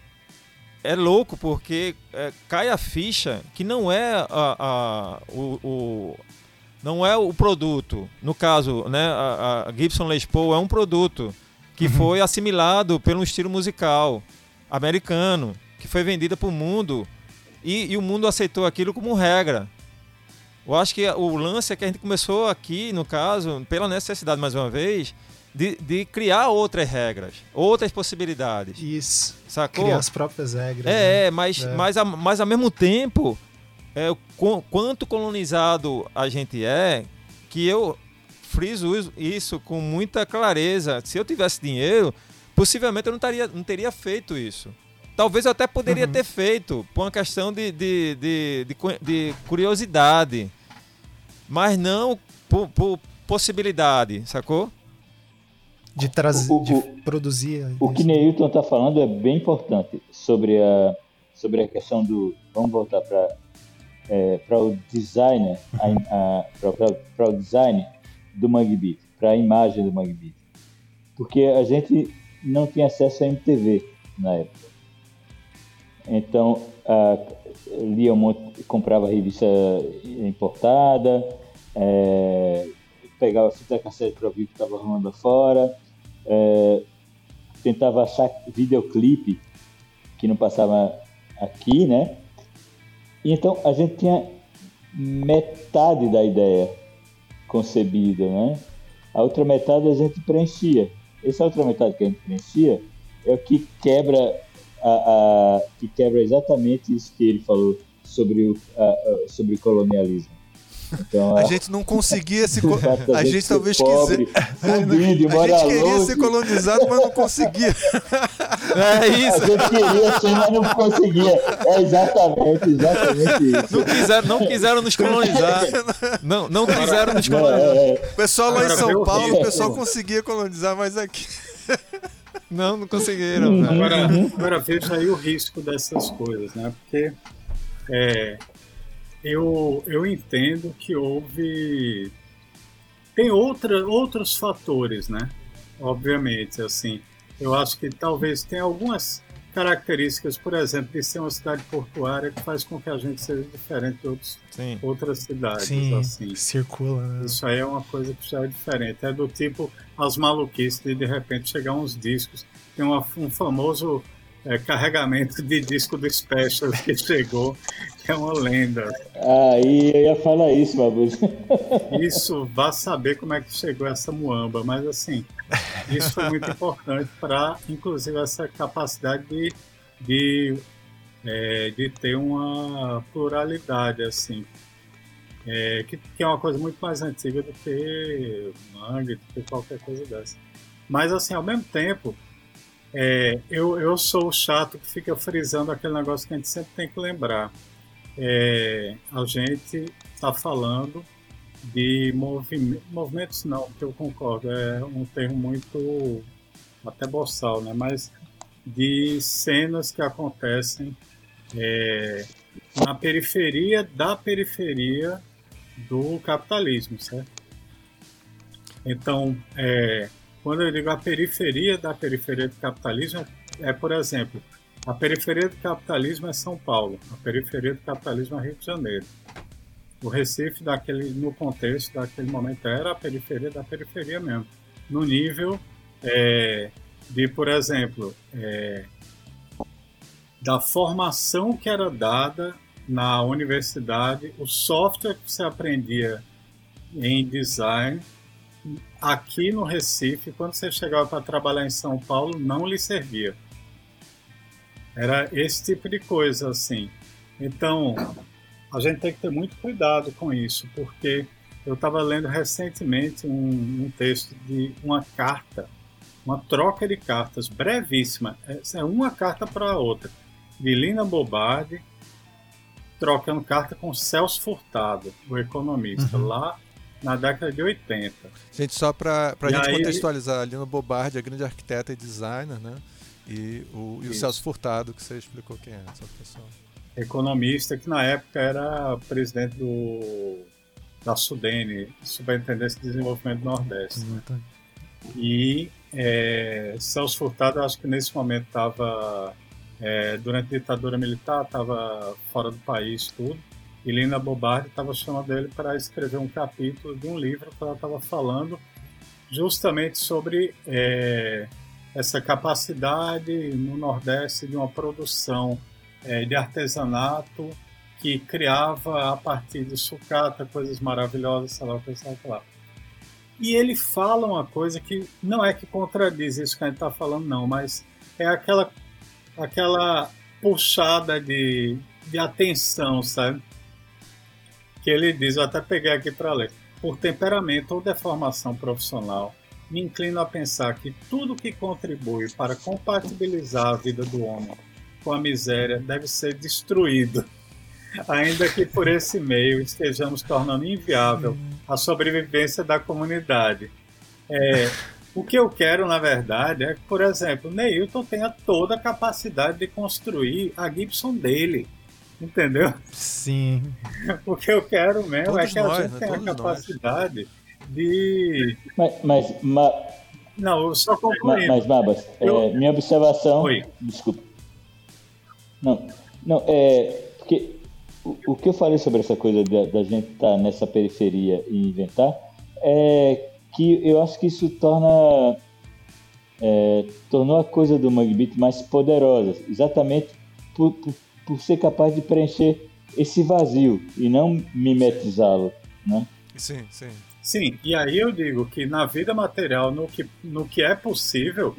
é louco porque é, cai a ficha que não é a, a o, o, não é o produto. No caso, né, a, a Gibson Les Paul é um produto que uhum. foi assimilado pelo estilo musical americano, que foi vendida para o mundo e, e, o mundo aceitou aquilo como regra. Eu acho que o lance é que a gente começou aqui, no caso, pela necessidade, mais uma vez, de, de criar outras regras, outras possibilidades. Isso. Sacou? Criar as próprias regras. É, né? é mas, É. Mas, a- mas ao mesmo tempo, é, o qu- quanto colonizado a gente é, que eu friso is- isso com muita clareza. Se eu tivesse dinheiro, possivelmente eu não, taria, não teria feito isso. Talvez eu até poderia Uhum. ter feito, por uma questão de, de, de, de de curiosidade. Mas não por, por possibilidade, sacou? De trazer, O- o- de produzir. O isso. que Neilton está falando é bem importante sobre a, sobre a questão do. Vamos voltar para para o designer, para o design do Mangbit, para a imagem do Mangbit. Porque a gente não tinha acesso a MTV na época. Então, a, lia um monte, comprava revista importada, é, pegava fita cassete para ouvir o que estava rolando fora, é, tentava achar videoclipe que não passava aqui, né? E então a gente tinha metade da ideia concebida, né? A outra metade a gente preenchia. Essa outra metade que a gente preenchia é o que quebra a, a- que quebra exatamente isso que ele falou sobre o a- a- sobre colonialismo. Então, A gente não conseguia se. [laughs] A gente ser talvez pobre, quisesse. fudido, [laughs] A gente queria longe. ser colonizado, mas não conseguia. [laughs] É A isso. gente queria ser, mas não conseguia. É exatamente, exatamente isso. Não quiseram, não quiseram nos colonizar. Não, não quiseram nos Não, colonizar. é, é, O pessoal lá em São Paulo, o pessoal conseguia colonizar, mas aqui. Não, não conseguiram. Uhum. Agora, agora veja aí o risco dessas coisas, né? Porque é, eu, eu entendo que houve. Tem outra, outros fatores, né? Obviamente, assim. Eu acho que talvez tenha algumas características, por exemplo, de ser uma cidade portuária que faz com que a gente seja diferente de outros, Sim. outras cidades, Sim, assim. circula, né? Isso aí é uma coisa que já é diferente. É do tipo as maluquices de de repente chegar uns discos. Tem uma- um famoso é, carregamento de disco do Special que chegou, que é uma lenda. Aí eu ia falar isso, Babuza. Isso, vá saber como é que chegou essa muamba, mas assim, isso foi muito importante para, inclusive, essa capacidade de, de, é, de ter uma pluralidade, assim, é, que, que é uma coisa muito mais antiga do que mangue, do que qualquer coisa dessa. Mas, assim, ao mesmo tempo, é, eu, eu sou o chato que fica frisando aquele negócio que a gente sempre tem que lembrar. É, a gente está falando de movime- movimentos não, porque eu concordo, é um termo muito até boçal, né? Mas de cenas que acontecem é, na periferia da periferia do capitalismo, certo? Então, é, quando eu digo a periferia da periferia do capitalismo, é, por exemplo, a periferia do capitalismo é São Paulo, a periferia do capitalismo é Rio de Janeiro. O Recife, daquele, no contexto daquele momento, era a periferia da periferia mesmo. No nível é, de, por exemplo, é, da formação que era dada na universidade, o software que você aprendia em design, aqui no Recife, quando você chegava para trabalhar em São Paulo, não lhe servia. Era esse tipo de coisa, assim. Então, a gente tem que ter muito cuidado com isso, porque eu estava lendo recentemente um, um texto de uma carta, uma troca de cartas brevíssima, é uma carta para a outra, de Lina Bobardi, trocando carta com Celso Furtado, o economista, Uhum. lá na década de 80. Gente, só para a gente aí- contextualizar, a Lina Bobardi é grande arquiteta e designer, né? E o, e o. Celso Furtado, que você explicou quem é, só pro pessoal. economista que na época era presidente do da Sudene, Superintendência de Desenvolvimento do Nordeste. E é, Celso Furtado, acho que nesse momento estava, durante a ditadura militar, estava fora do país, tudo. Lina Bobardi estava chamando ele para escrever um capítulo de um livro que ela estava falando justamente sobre é, essa capacidade no Nordeste de uma produção é, de artesanato que criava a partir de sucata coisas maravilhosas, sei lá o que, sei lá. E ele fala uma coisa que não é que contradiz isso que a gente está falando, não, mas é aquela, aquela puxada de, de atenção, sabe? Que ele diz, eu até peguei aqui para ler. Por temperamento ou deformação profissional, me inclino a pensar que tudo que contribui para compatibilizar a vida do homem com a miséria deve ser destruído [laughs] ainda que por esse meio estejamos tornando inviável a sobrevivência da comunidade. É, o que eu quero, na verdade, é que, por exemplo, Neilton tenha toda a capacidade de construir a Gibson dele. Entendeu? Sim. O que eu quero mesmo é Todos é que nós, a gente né? tenha a capacidade nós. de. Mas, mas, mas, Não, eu só concluindo. Mas, mas Babas, eu... é, minha observação. Oi. Desculpa. Não, não, é. Porque o, que eu falei sobre essa coisa da, da gente estar tá nessa periferia e inventar é que eu acho que isso torna é, tornou a coisa do Mugbit mais poderosa, exatamente por, por, por, ser capaz de preencher esse vazio e não mimetizá-lo, né? Sim, sim. Sim, e aí eu digo que na vida material, no que, no que é possível,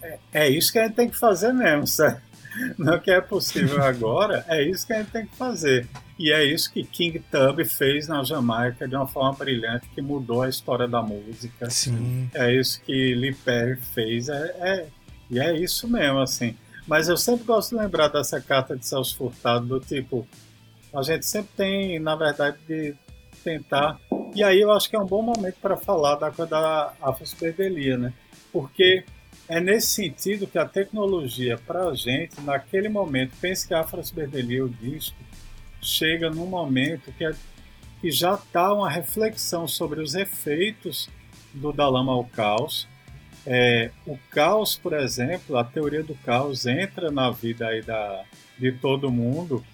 é, é isso que a gente tem que fazer mesmo, [laughs] certo? no que é possível agora, é isso que a gente tem que fazer. E é isso que King Tub fez na Jamaica de uma forma brilhante, que mudou a história da música. Sim. É isso que Lee Perry fez. É, é, e é isso mesmo, assim. Mas eu sempre gosto de lembrar dessa carta de Celso Furtado, do tipo, a gente sempre tem, na verdade, de tentar. E aí eu acho que é um bom momento para falar da coisa da afrosperdelia, né? Porque é nesse sentido que a tecnologia, para a gente, naquele momento, pense que a Afrosberdelia, o disco, chega num momento que, é, que já está uma reflexão sobre os efeitos do Dalama ao caos. É, o caos, por exemplo, a teoria do caos entra na vida aí da, de todo mundo.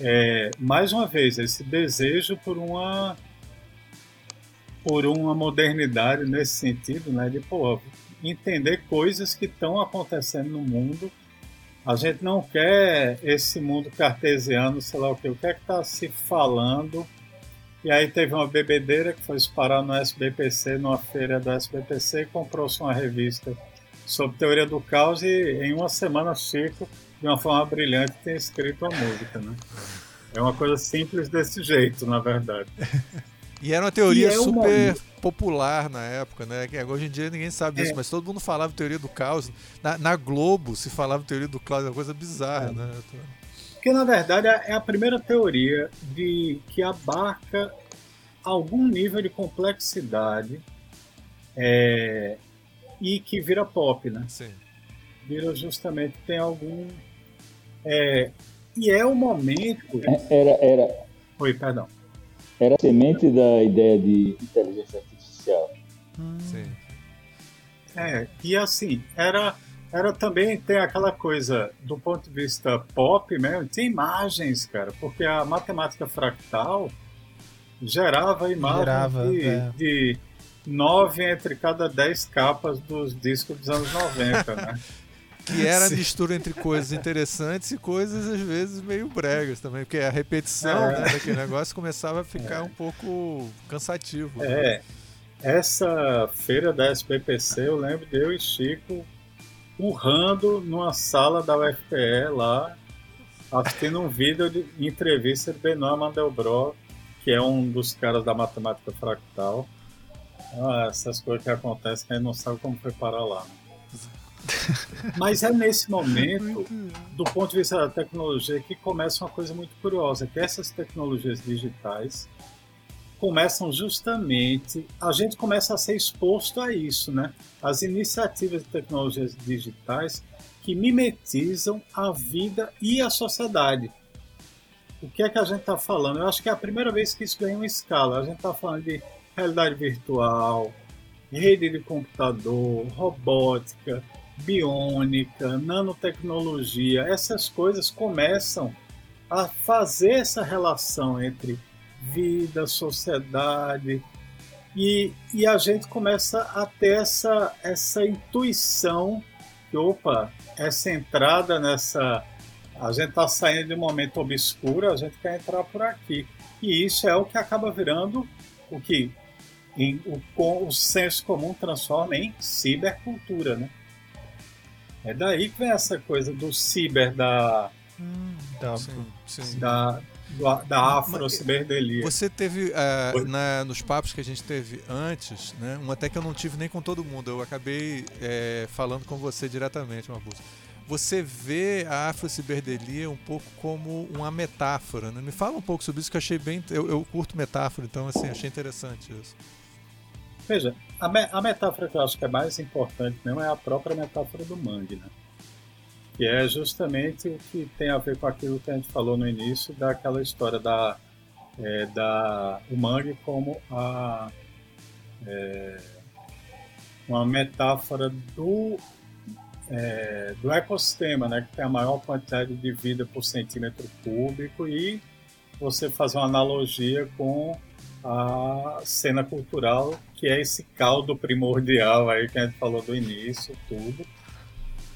É, mais uma vez, esse desejo por uma por uma modernidade nesse sentido, né? De pô, entender coisas que estão acontecendo no mundo. A gente não quer esse mundo cartesiano, sei lá o que, o que é que está se falando. E aí teve uma bebedeira que foi parar no SBPC, numa feira do SBPC, e comprou-se uma revista sobre teoria do caos e em uma semana Chico, de uma forma brilhante, tem escrito a música, né? É uma coisa simples desse jeito, na verdade. [laughs] E era uma teoria é super popular na época, né? Hoje em dia ninguém sabe disso, é. mas todo mundo falava teoria do caos. Na, na, Globo se falava teoria do caos, é uma coisa bizarra, é. né? Porque na verdade é a primeira teoria de que abarca algum nível de complexidade é, e que vira pop, né? Sim. Vira justamente tem algum é, e é o momento. É, era era. Oi, perdão era a semente da ideia de inteligência artificial. Hum. Sim. É, e assim, era, era também tem aquela coisa do ponto de vista pop mesmo, tem imagens, cara, porque a matemática fractal gerava imagens gerava, de, é. de nove entre cada dez capas dos discos dos anos 90, né? [laughs] que era a mistura entre coisas interessantes e coisas às vezes meio bregas também, porque a repetição é. né, daquele negócio começava a ficar é. um pouco cansativo. Né? É. Né? Essa feira da SPPC, eu lembro de eu e Chico urrando numa sala da UFPE lá, assistindo um vídeo de entrevista de Benoit Mandelbrot, que é um dos caras da matemática fractal. Ah, essas coisas que acontecem a gente não sabe como foi parar lá. Né? [laughs] Mas é nesse momento, do ponto de vista da tecnologia, que começa uma coisa muito curiosa, que essas tecnologias digitais começam justamente, a gente começa a ser exposto a isso, né? As iniciativas de tecnologias digitais que mimetizam a vida e a sociedade. O que é que a gente está falando? Eu acho que é a primeira vez que isso ganha uma escala. A gente está falando de realidade virtual, rede de computador, robótica, biônica, nanotecnologia, essas coisas começam a fazer essa relação entre vida, sociedade, e, e a gente começa a ter essa, essa intuição que, opa, essa entrada nessa a gente está saindo de um momento obscuro, a gente quer entrar por aqui. E isso é o que acaba virando o que em, o, o senso comum transforma em cibercultura, né? É daí que vem essa coisa do ciber da. Hum, da, sim, sim. da da afro-ciberdelia. Você teve, uh, na, nos papos que a gente teve antes, né, um até que eu não tive nem com todo mundo, eu acabei é, falando com você diretamente, Mabuza. Você vê a afro-ciberdelia um pouco como uma metáfora. Né? Me fala um pouco sobre isso que eu achei bem. Eu, eu curto metáfora, então assim, achei interessante isso. Veja, a, me, a, metáfora que eu acho que é mais importante mesmo é a própria metáfora do mangue, né? Que é justamente o que tem a ver com aquilo que a gente falou no início, daquela história da, é, da o mangue como a, é, uma metáfora do, é, do ecossistema, né? Que tem a maior quantidade de vida por centímetro cúbico e você fazer uma analogia com a cena cultural, que é esse caldo primordial aí que a gente falou do início, tudo.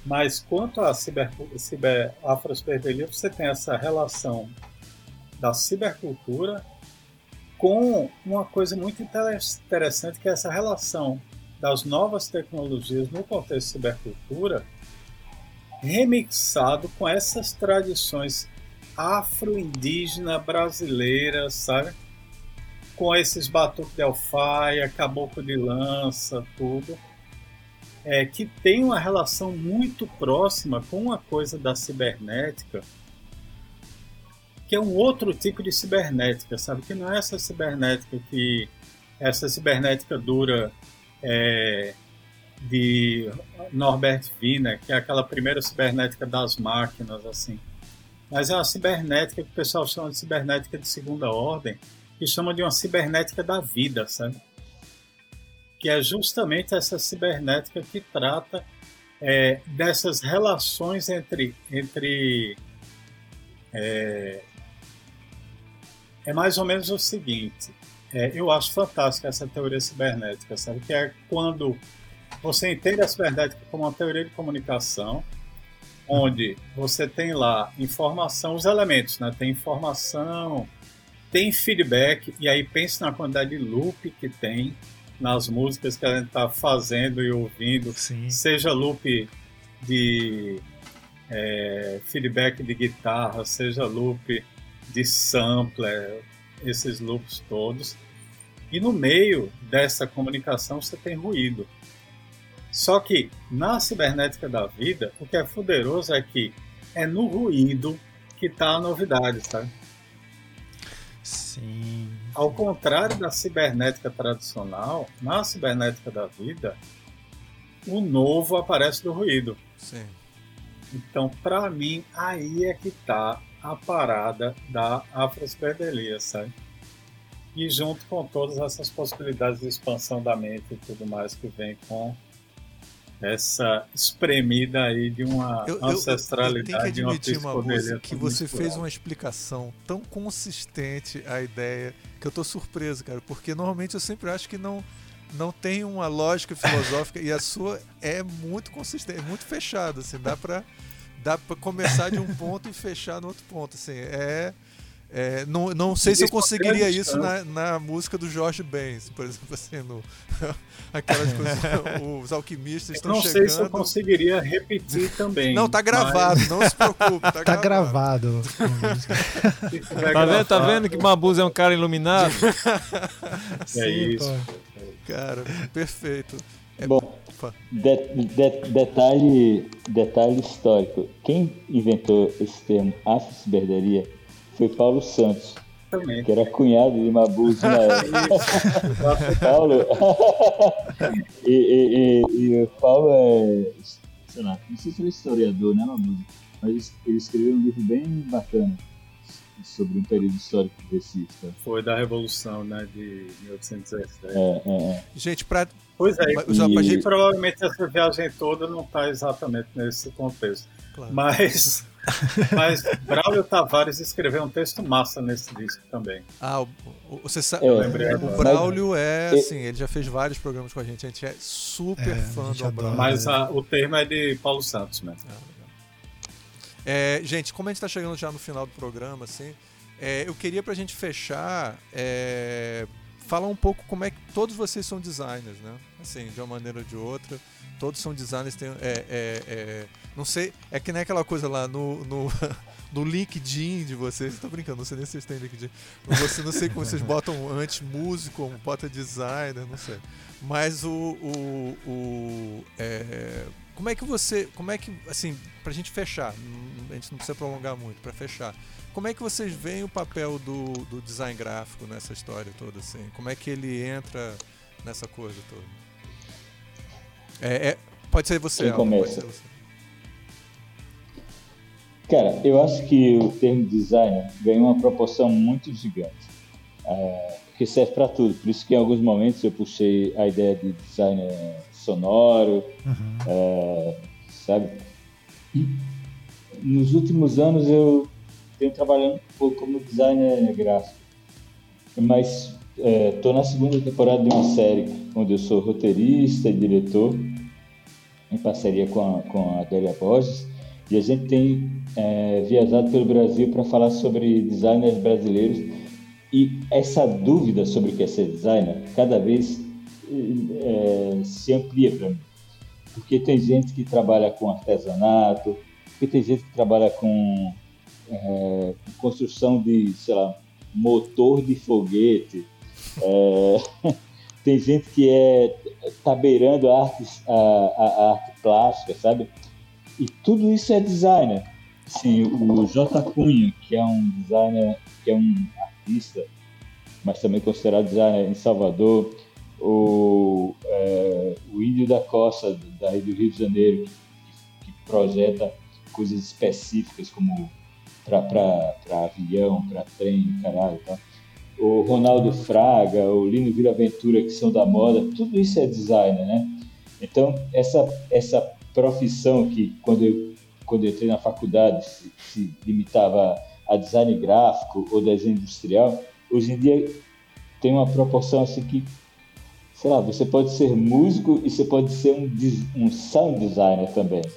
Mas quanto à ciber, ciber, você tem essa relação da cibercultura com uma coisa muito interessante, que é essa relação das novas tecnologias no contexto de cibercultura, remixado com essas tradições afro-indígena brasileiras, sabe? com esses batuques de alfaia, caboclo de lança, tudo, é, que tem uma relação muito próxima com uma coisa da cibernética, que é um outro tipo de cibernética, sabe? Que não é essa cibernética que essa cibernética dura é, de Norbert Wiener, que é aquela primeira cibernética das máquinas, assim. Mas é uma cibernética que o pessoal chama de cibernética de segunda ordem, que chama de uma cibernética da vida, sabe? Que é justamente essa cibernética que trata é, dessas relações entre. entre é, é mais ou menos o seguinte: é, eu acho fantástica essa teoria cibernética, sabe? Que é quando você entende a cibernética como uma teoria de comunicação, onde você tem lá informação, os elementos, né? Tem informação, tem feedback, e aí pense na quantidade de loop que tem nas músicas que a gente está fazendo e ouvindo, Sim. seja loop de é, feedback de guitarra, seja loop de sampler, esses loops todos. E no meio dessa comunicação você tem ruído. Só que na cibernética da vida, o que é poderoso é que é no ruído que está a novidade, sabe? Sim. Ao contrário da cibernética tradicional, na cibernética da vida, o novo aparece do ruído. Sim. Então, para mim, aí é que está a parada da afrosperdelia, sabe? E junto com todas essas possibilidades de expansão da mente e tudo mais que vem com essa espremida aí de uma eu, ancestralidade. Eu, eu, tenho que admitir uma coisa que você fez uma explicação tão consistente à ideia que eu tô surpreso, cara, porque normalmente eu sempre acho que não não tem uma lógica filosófica e a sua é muito consistente, é muito fechada, assim, dá para dá para começar de um ponto e fechar no outro ponto, assim, é é, não, não sei se eu conseguiria isso na, na música do Jorge Ben, por exemplo, [laughs] assim, no, [laughs] aquelas coisas, os alquimistas estão chegando. Não sei se eu conseguiria repetir também. Não, tá gravado, mas... não se preocupe. Tá, tá gravado. tá, vendo, tá vendo que Mabuz é um cara iluminado? [laughs] é Sim, isso. Pô. Cara, perfeito. É... Bom, de, de, detalhe, detalhe histórico. Quem inventou esse termo afro-ciberderia foi Paulo Santos. Também. Que era cunhado de Mabuse na [laughs] época. Paulo. [laughs] e, e, e, e, o Paulo é. Sei lá, não sei se ele é historiador, né, Mabuse? Mas ele escreveu um livro bem bacana sobre um período histórico racista. Foi da Revolução, né, de 1817. É, é, é. Gente, pra. Pois é, e... gente... provavelmente essa viagem toda não está exatamente nesse contexto. Claro. Mas. Mas Braulio Tavares escreveu um texto massa nesse disco também. Ah, o, o você sabe, é, o Braulio é assim, ele já fez vários programas com a gente, a gente é super é, fã do Braulio. Mas a, o termo é de Paulo Santos mesmo. Ah, É, gente, como a gente está chegando já no final do programa, assim, é, eu queria para a gente fechar, é, falar um pouco como é que todos vocês são designers, né? Assim, de uma maneira ou de outra, todos são designers. Tem, é, é, é não sei, é que nem aquela coisa lá no, no, [laughs] no LinkedIn de vocês. Estou brincando, não sei nem se vocês têm LinkedIn. Você não sei como vocês [laughs] botam antes músico, bota designer, não sei. Mas o, o, o é, como é que você, como é que, assim, para a gente fechar, a gente não precisa prolongar muito, para fechar. Como é que vocês veem o papel do, do design gráfico nessa história toda, assim? Como é que ele entra nessa coisa toda? É, é pode ser você, Alba, pode ser você. Cara, eu acho que o termo designer ganhou uma proporção muito gigante. É, porque serve para tudo. Por isso que em alguns momentos eu puxei a ideia de designer sonoro, uhum. é, sabe? Nos últimos anos eu tenho trabalhado um pouco como designer gráfico, mas estou é, na segunda temporada de uma série onde eu sou roteirista e diretor, em parceria com a, com a Adélia Borges, e a gente tem é, viajado pelo Brasil para falar sobre designers brasileiros e essa dúvida sobre o que é ser designer cada vez é, se amplia para mim. Porque tem gente que trabalha com artesanato, porque tem gente que trabalha com é, construção de, sei lá, motor de foguete. [laughs] Tem gente que é tá beirando a arte, a, a, arte plástica, sabe? E tudo isso é designer. Assim, o J. Cunha, que é um designer, que é um artista, mas também considerado designer em Salvador, o, é, o Índio da Costa, daí do Rio de Janeiro, que, que projeta coisas específicas como para avião, para trem, caralho, tá? o Ronaldo Fraga, o Lino Vila Ventura, que são da moda, tudo isso é design, né? Então, essa, essa profissão que, quando eu, quando eu entrei na faculdade, se, se limitava a design gráfico ou desenho industrial, hoje em dia tem uma proporção assim que sei lá, você pode ser músico e você pode ser um, um sound designer também. [laughs]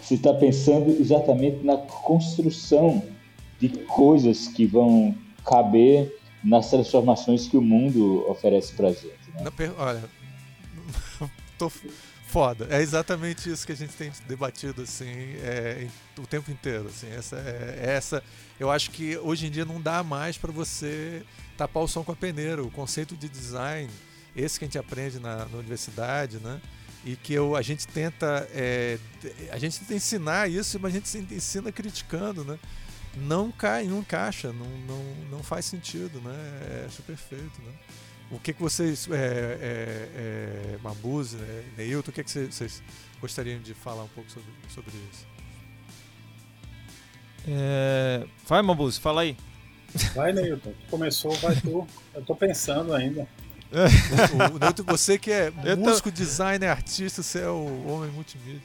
Você está pensando exatamente na construção de coisas que vão caber nas transformações que o mundo oferece para gente. Né? Olha, [laughs] tô foda. É exatamente isso que a gente tem debatido assim é, o tempo inteiro. Assim, essa, é, essa, eu acho que hoje em dia não dá mais para você tapar o som com a peneira. O conceito de design, esse que a gente aprende na, na universidade, né? E que eu, a gente tenta é, a gente tenta ensinar isso, mas a gente ensina criticando, né? Não cai, não encaixa, não, não, não faz sentido, né? É, acho perfeito, né? O que, que vocês, é, é, é, Mabuse, né, Neilton, o que, que vocês, vocês, gostariam de falar um pouco sobre, sobre isso? É... Vai, Mabuse, fala aí. Vai, Neilton. Começou, vai tu. Eu tô pensando ainda. o, o Neilton, você que é músico, designer, artista, você é o homem multimídia.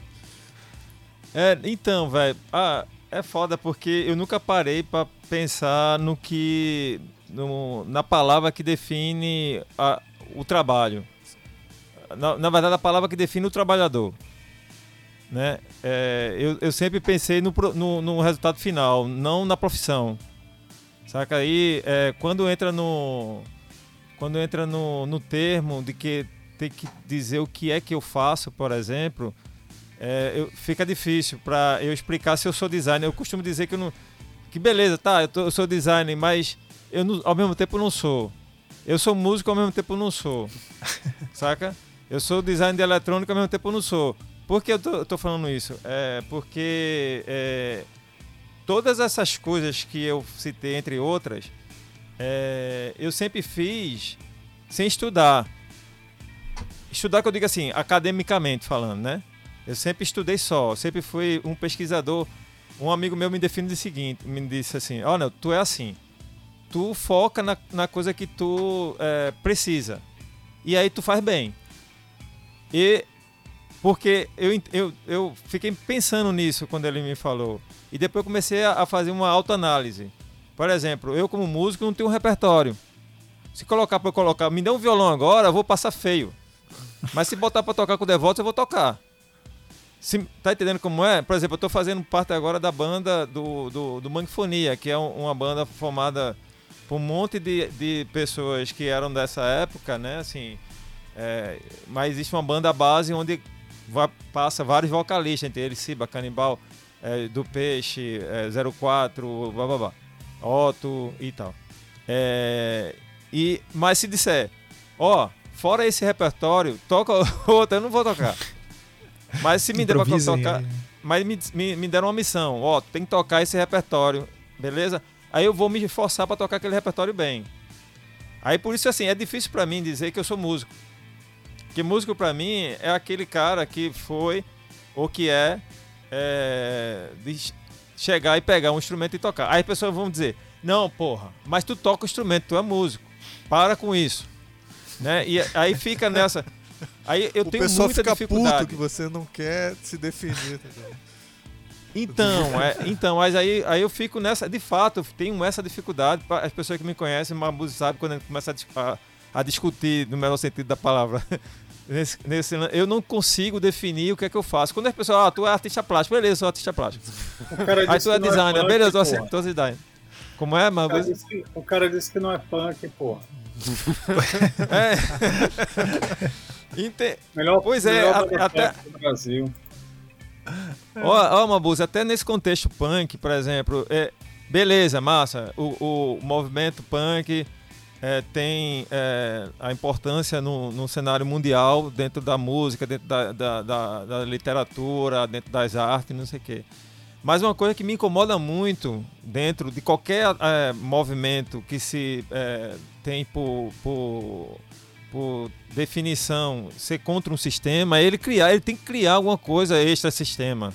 É, então, velho, ah, é foda porque eu nunca parei para pensar no que. No, na palavra que define a, o trabalho. Na, na, verdade, a palavra que define o trabalhador. Né? É, eu, eu sempre pensei no, no, no resultado final, não na profissão. Saca aí, é, quando entra no quando entra no, no termo de que tem que dizer o que é que eu faço, por exemplo, é, eu, fica difícil para eu explicar se eu sou designer. Eu costumo dizer que eu não, que beleza, tá, eu, tô, eu sou designer, mas eu não, ao mesmo tempo não sou. Eu sou músico, ao mesmo tempo não sou. [laughs] Saca? Eu sou designer de eletrônica, ao mesmo tempo não sou. Por que eu tô, eu tô falando isso? É porque é, todas essas coisas que eu citei, entre outras, é, eu sempre fiz sem estudar. Estudar que eu digo assim, academicamente falando, né? Eu sempre estudei só, sempre fui um pesquisador. Um amigo meu me define o seguinte, me disse assim, olha, tu é assim, tu foca na, na coisa que tu é, precisa e aí tu faz bem. E porque eu, eu, eu fiquei pensando nisso quando ele me falou. E depois comecei a fazer uma autoanálise. Por exemplo, eu como músico não tenho um repertório. Se colocar para eu colocar, me dê um violão agora, eu vou passar feio. Mas se botar para tocar com o Devoto, eu vou tocar. Se, tá entendendo como é? Por exemplo, eu tô fazendo parte agora da banda do, do, do Manfonia, que é um, uma banda formada por um monte de, de pessoas que eram dessa época, né? Assim, é, mas existe uma banda base onde vai, passa vários vocalistas, entre eles Siba, Canibal, é, do Peixe, é, 04, blá blá blá, Otto e tal. É, e, mas se disser, ó, fora esse repertório, toca [laughs] outra, eu não vou tocar. Mas se me der pra tocar. Mas me, me, me deram uma missão, ó, tem que tocar esse repertório, beleza? Aí eu vou me esforçar para tocar aquele repertório bem. Aí por isso assim, é difícil para mim dizer que eu sou músico. Que músico para mim é aquele cara que foi ou que é, é de chegar e pegar um instrumento e tocar. Aí as pessoas vão dizer: "Não, porra, mas tu toca o instrumento, tu é músico. Para com isso." Né? E aí fica nessa Aí eu o tenho muita fica dificuldade. Puto que você não quer se definir. Então, é, então, mas aí, aí eu fico nessa. De fato, eu tenho essa dificuldade. As pessoas que me conhecem, Mabu sabe quando a gente começa a, a, discutir no melhor sentido da palavra. [laughs] Nesse, nesse, eu não consigo definir o que é que eu faço. Quando as pessoas, ah, tu é artista plástico, beleza, sou artista plástico. aí tu é designer, é beleza, eu sou, designer. Como é, mano? O, o cara disse que não é punk, porra. [laughs] é. [laughs] Inte... Melhor, pois é, até. Do Brasil. Ó, ó Mabuz, até nesse contexto punk, por exemplo, é, beleza, massa, o, o movimento punk é, tem é, a importância no, no, cenário mundial, dentro da música, dentro da, da, da, da literatura, dentro das artes, não sei o quê. Mas uma coisa que me incomoda muito dentro de qualquer é, movimento que se é, tem por, por por definição, ser contra um sistema, ele criar, ele tem que criar alguma coisa extra sistema.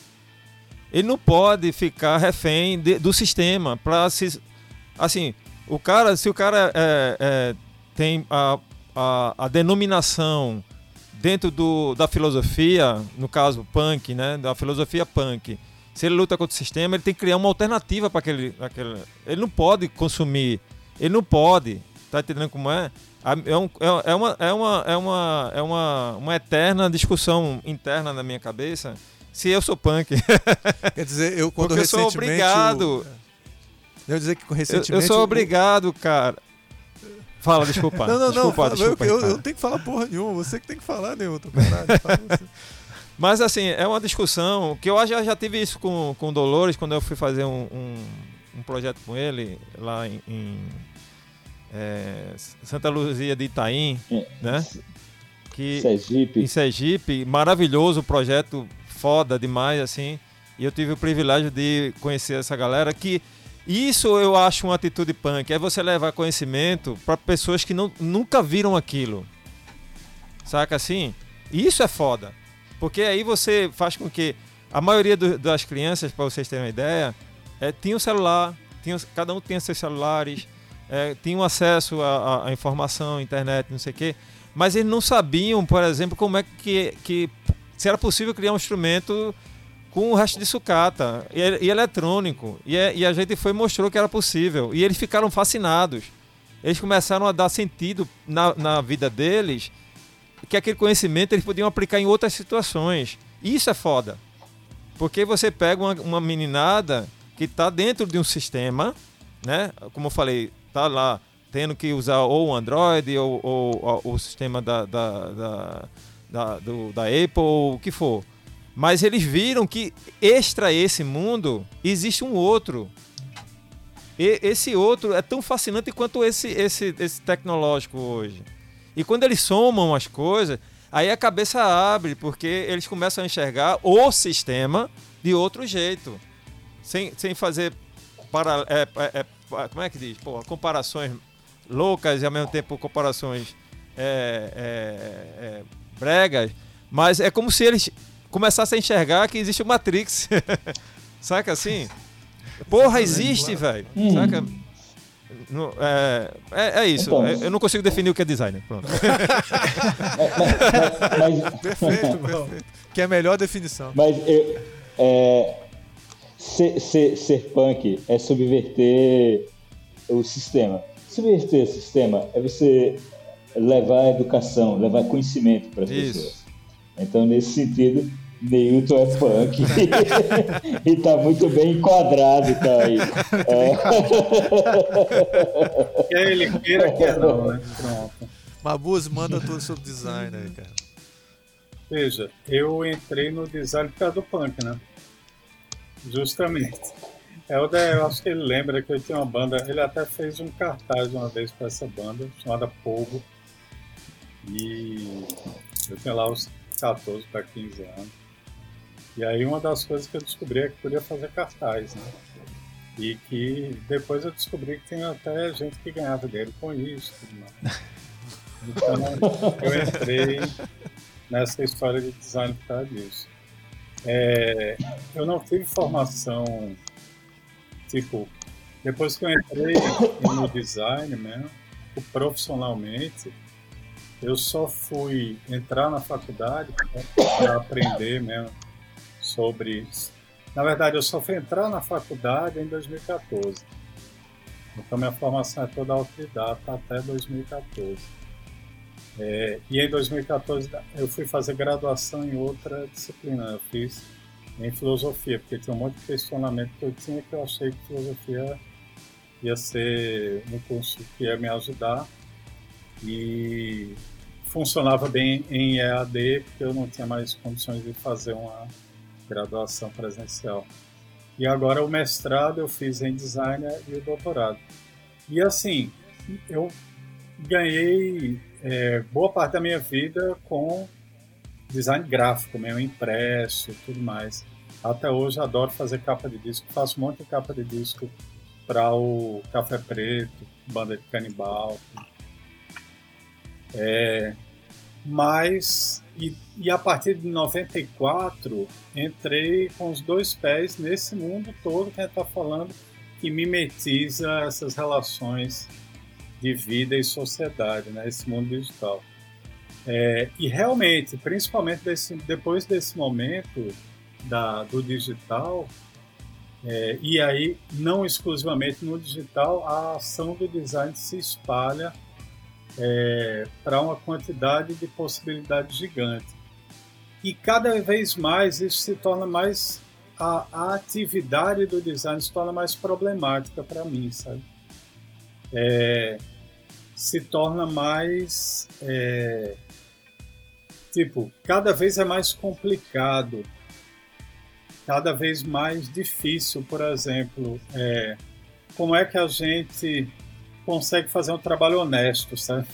Ele não pode ficar refém de, do sistema para se, assim, o cara, se o cara é, é, tem a, a, a, denominação dentro do, da filosofia, no caso punk, né, da filosofia punk, se ele luta contra o sistema, ele tem que criar uma alternativa para aquele, aquele, ele não pode consumir, ele não pode, tá entendendo como é? É, um, é, é, uma, é, uma, é, uma, é uma, uma eterna discussão interna na minha cabeça se eu sou punk. [laughs] Quer dizer, eu quando Porque recentemente... eu sou obrigado. Eu, eu dizer que recentemente... Eu, eu sou obrigado, cara. Fala, desculpa. Não, não, desculpa, não. Desculpa, eu, eu, eu, não tenho que falar porra nenhuma. Você que tem que falar, Newton. [laughs] Mas assim, é uma discussão que eu já, já tive isso com, com o Dolores quando eu fui fazer um, um, um projeto com ele lá em, em é, Santa Luzia de Itaim, é. né? Que, Sergipe. Em Sergipe, maravilhoso projeto, foda demais, assim. E eu tive o privilégio de conhecer essa galera que isso eu acho uma atitude punk, é você levar conhecimento para pessoas que não, nunca viram aquilo. Saca assim? Isso é foda. Porque aí você faz com que a maioria do, das crianças, para vocês terem uma ideia, é, tinha um celular, tinha, cada um tinha seus celulares, é, tinham acesso à, informação, internet, não sei o quê, mas eles não sabiam, por exemplo, como é que, que se era possível criar um instrumento com o resto de sucata e, e eletrônico. E, e, a gente foi mostrou que era possível. E eles ficaram fascinados. Eles começaram a dar sentido na, na vida deles que aquele conhecimento eles podiam aplicar em outras situações. Isso é foda. Porque você pega uma, uma meninada que está dentro de um sistema, né? Como eu falei, tá lá tendo que usar ou o Android ou, ou, ou o sistema da, da, da, da, do, da Apple, ou o que for. Mas eles viram que extra esse mundo existe um outro. E esse outro é tão fascinante quanto esse, esse, esse tecnológico hoje. E quando eles somam as coisas, aí a cabeça abre, porque eles começam a enxergar o sistema de outro jeito. Sem, sem fazer para, é, é, é como é que diz? Pô, comparações loucas e ao mesmo tempo comparações é, é, é, bregas, mas é como se eles começassem a enxergar que existe o Matrix. [laughs] Saca assim? Porra, existe, velho. Hum. Saca? No, é, é, é, isso. Então, eu não consigo definir o que é designer. Pronto. [laughs] mas, mas, perfeito, perfeito. Que é a melhor definição. Mas eu, é, ser, ser, ser punk é subverter o sistema. Subverter o sistema é você levar educação, levar conhecimento para as pessoas. Então, nesse sentido, Neilton é punk. [laughs] e tá muito bem enquadrado, tá aí. [laughs] É. Quer ele queira, quer não, né? Pronto. Mabuz, manda tudo sobre design aí, cara. Veja, eu entrei no design por causa do punk, né? Justamente. É, o da, eu acho que ele lembra que eu tinha uma banda. Ele até fez um cartaz uma vez para essa banda, chamada Pogo. E eu tinha lá os 14 para 15 anos. E aí uma das coisas que eu descobri é que podia fazer cartaz, né? E que depois eu descobri que tem até gente que ganhava dinheiro com isso. [laughs] Então eu entrei nessa história de design por causa disso. É, eu não tive formação, tipo, depois que eu entrei no design mesmo, profissionalmente, eu só fui entrar na faculdade para aprender mesmo sobre. Na verdade, eu só fui entrar na faculdade em 2014. Então, minha formação é toda autodidata até 2014. É, e em 2014 eu fui fazer graduação em outra disciplina. Eu fiz em filosofia, porque tinha um monte de questionamento que eu tinha que eu achei que filosofia ia ser um curso que ia me ajudar. E funcionava bem em EAD, porque eu não tinha mais condições de fazer uma graduação presencial. E agora o mestrado eu fiz em design e o doutorado. E assim, eu ganhei é, boa parte da minha vida com design gráfico, mesmo impresso, tudo mais. Até hoje adoro fazer capa de disco, faço um monte de capa de disco para o Café Preto, Banda de Canibal. É, mas, e, e, a partir de 94, entrei com os dois pés nesse mundo todo que a gente está falando, que mimetiza essas relações de vida e sociedade, né? esse mundo digital. É, e realmente, principalmente desse, depois desse momento da, do digital, é, e aí não exclusivamente no digital, a ação do design se espalha é, para uma quantidade de possibilidades gigante. E cada vez mais isso se torna mais. A, a atividade do design se torna mais problemática para mim, sabe? É, se torna mais. É, tipo, cada vez é mais complicado, cada vez mais difícil, por exemplo. É, como é que a gente consegue fazer um trabalho honesto, sabe?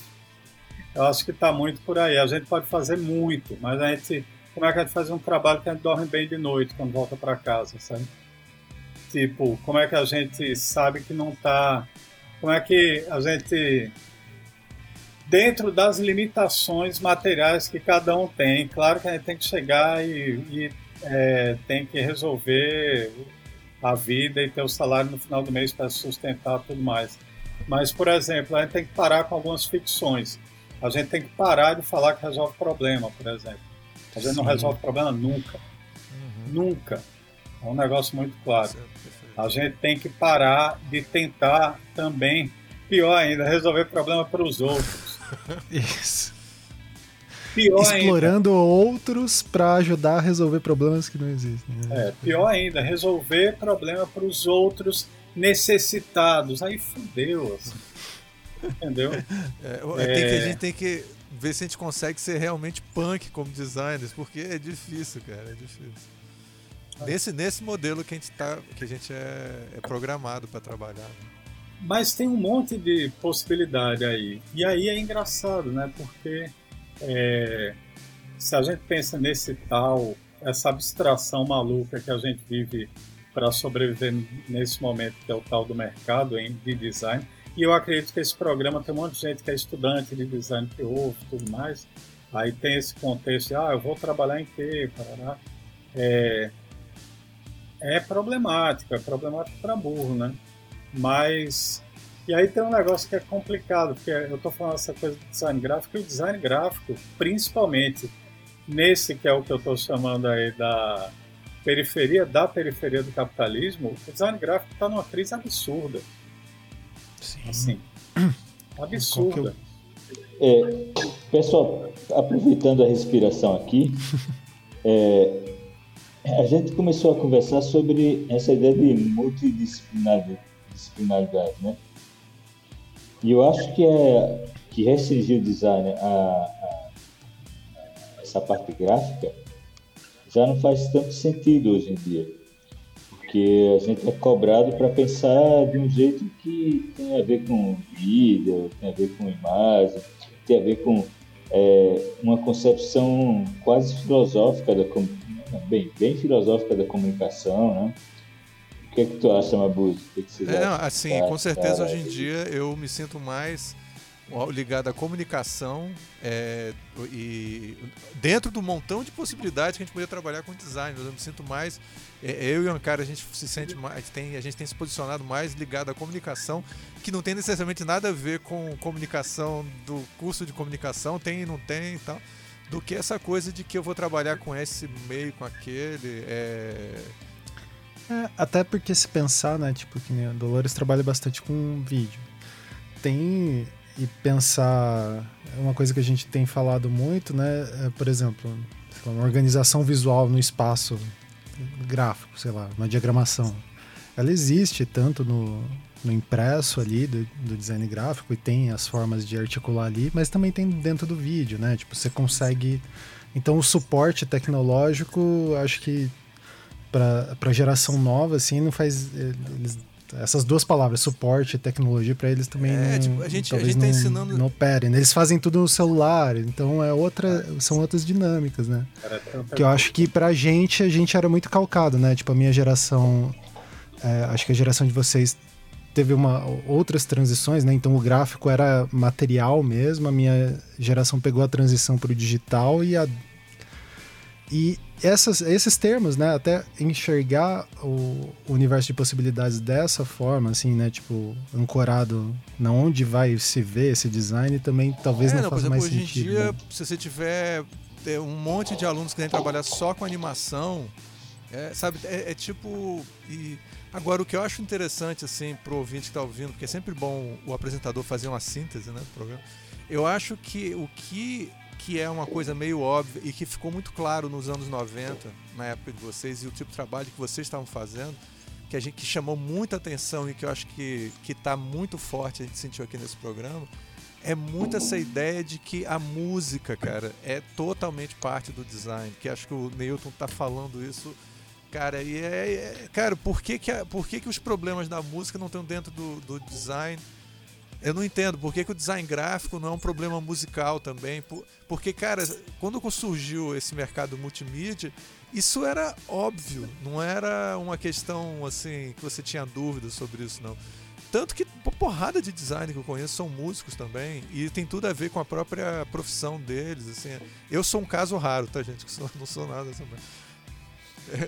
Eu acho que está muito por aí. A gente pode fazer muito, mas a gente, como é que a gente faz um trabalho que a gente dorme bem de noite quando volta para casa, sabe? Tipo, como é que a gente sabe que não está, como é que a gente dentro das limitações materiais que cada um tem, claro que a gente tem que chegar e, e é, tem que resolver a vida e ter o salário no final do mês para sustentar tudo mais. Mas, por exemplo, a gente tem que parar com algumas ficções. A gente tem que parar de falar que resolve problema, por exemplo. A gente Sim. não resolve problema nunca. Uhum. Nunca. É um negócio muito claro. A gente tem que parar de tentar também, pior ainda, resolver problema para os outros. [laughs] Isso. Pior Explorando ainda. outros para ajudar a resolver problemas que não existem. Né? É, pior ainda, resolver problema para os outros necessitados. Aí fudeu, assim. Entendeu? É, é, tem que, a gente tem que ver se a gente consegue ser realmente punk como designers, porque é difícil, cara, é difícil. Nesse, nesse modelo que a gente, tá, que a gente é, é programado para trabalhar. Né? Mas tem um monte de possibilidade aí. E aí é engraçado, né? Porque é, se a gente pensa nesse tal, essa abstração maluca que a gente vive para sobreviver nesse momento, que é o tal do mercado de design. E eu acredito que esse programa tem um monte de gente que é estudante de design que ouve tudo mais. Aí tem esse contexto de, ah, eu vou trabalhar em quê? Parará. É, é problemático, é problemático para burro, né? Mas. E aí tem um negócio que é complicado, porque eu estou falando essa coisa de design gráfico, e o design gráfico, principalmente nesse que é o que eu estou chamando aí da periferia da periferia do capitalismo, o design gráfico está numa crise absurda. Sim. Assim, [clears throat] absurda. É, pessoal, aproveitando a respiração aqui, [laughs] é, a gente começou a conversar sobre essa ideia de multidisciplinaridade, né? E eu acho que é que restringir o design a, a, a essa parte gráfica já não faz tanto sentido hoje em dia, porque a gente é cobrado para pensar de um jeito que tem a ver com vídeo, tem a ver com imagem, tem a ver com é, uma concepção quase filosófica da bem, bem filosófica da comunicação, né? O que é que tu acha, Mabuz? O que, que você é, acha? Assim, com certeza hoje em dia eu me sinto mais ligado à comunicação é, e dentro do montão de possibilidades que a gente podia trabalhar com design. Eu me sinto mais, é, eu e o Ancara, a gente se sente mais, tem, a gente tem se posicionado mais ligado à comunicação, que não tem necessariamente nada a ver com comunicação do curso de comunicação, tem e não tem e tal, do que essa coisa de que eu vou trabalhar com esse meio, com aquele. É... É, até porque se pensar, né, tipo, que o Dolores trabalha bastante com vídeo. Tem e pensar uma coisa que a gente tem falado muito, né? É, por exemplo, uma organização visual no espaço gráfico, sei lá, uma diagramação. Ela existe tanto no, no impresso ali do, do, design gráfico e tem as formas de articular ali, mas também tem dentro do vídeo, né? Tipo, você consegue. Então, o suporte tecnológico, acho que para geração nova, assim, não faz. Eles essas duas palavras, suporte e tecnologia, para eles também é, não, tipo, a gente, a gente tá não, ensinando... não operem. Né? Eles fazem tudo no celular, então é outra, são outras dinâmicas, né? Que eu acho que pra gente, a gente era muito calcado, né? Tipo, a minha geração, é, acho que a geração de vocês teve uma, outras transições, né? Então o gráfico era material mesmo, a minha geração pegou a transição para o digital e a e essas, esses termos, né, até enxergar o, universo de possibilidades dessa forma, assim, né, tipo, ancorado na onde vai se ver esse design, também talvez é, não, não faça exemplo, mais sentido. Hoje em dia, né? se você tiver um monte de alunos que querem trabalhar só com animação, é, sabe, é, é, tipo... E agora, o que eu acho interessante, assim, pro ouvinte que está ouvindo, porque é sempre bom o apresentador fazer uma síntese, né, do programa, eu acho que o que que é uma coisa meio óbvia e que ficou muito claro nos anos 90, na época de vocês, e o tipo de trabalho que vocês estavam fazendo, que a gente que chamou muita atenção e que eu acho que está muito forte, a gente sentiu aqui nesse programa, é muito essa ideia de que a música, cara, é totalmente parte do design. Que acho que o Newton tá falando isso, cara. E é, é cara, por que que, por que que os problemas da música não estão dentro do, do design? Eu não entendo por que, que, o design gráfico não é um problema musical também. Porque, cara, quando surgiu esse mercado multimídia, isso era óbvio, não era uma questão assim que você tinha dúvidas sobre isso, não. Tanto que porrada de design que eu conheço são músicos também e tem tudo a ver com a própria profissão deles. Assim. Eu sou um caso raro, tá, gente? [laughs] Não sou nada também.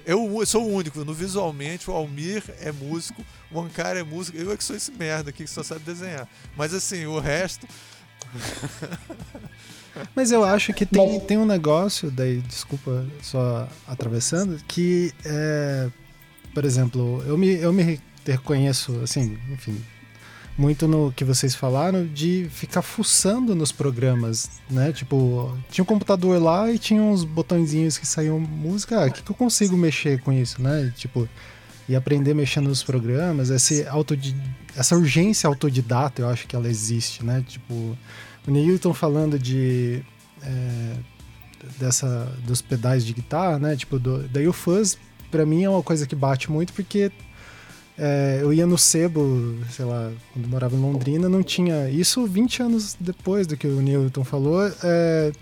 Eu sou o único. No visualmente, o Almir é músico, o Ankara é músico. Eu é que sou esse merda aqui que só sabe desenhar. Mas assim, o resto. [laughs] Mas eu acho que tem, tem um negócio, daí, desculpa só atravessando, que é, por exemplo, eu me, eu me reconheço, assim, enfim, muito no que vocês falaram de ficar fuçando nos programas, né? Tipo, tinha um computador lá e tinha uns botõezinhos que saíam música. Ah, o que, que eu consigo mexer com isso, né? Tipo, e aprender mexendo nos programas, esse essa urgência autodidata, eu acho que ela existe, né? Tipo, o Newton falando de. É, dessa dos pedais de guitarra, né? Tipo, do, daí o fuzz, pra mim, é uma coisa que bate muito porque é, eu ia no sebo, sei lá, quando morava em Londrina, não tinha. Isso 20 anos depois do que o Newton falou. É,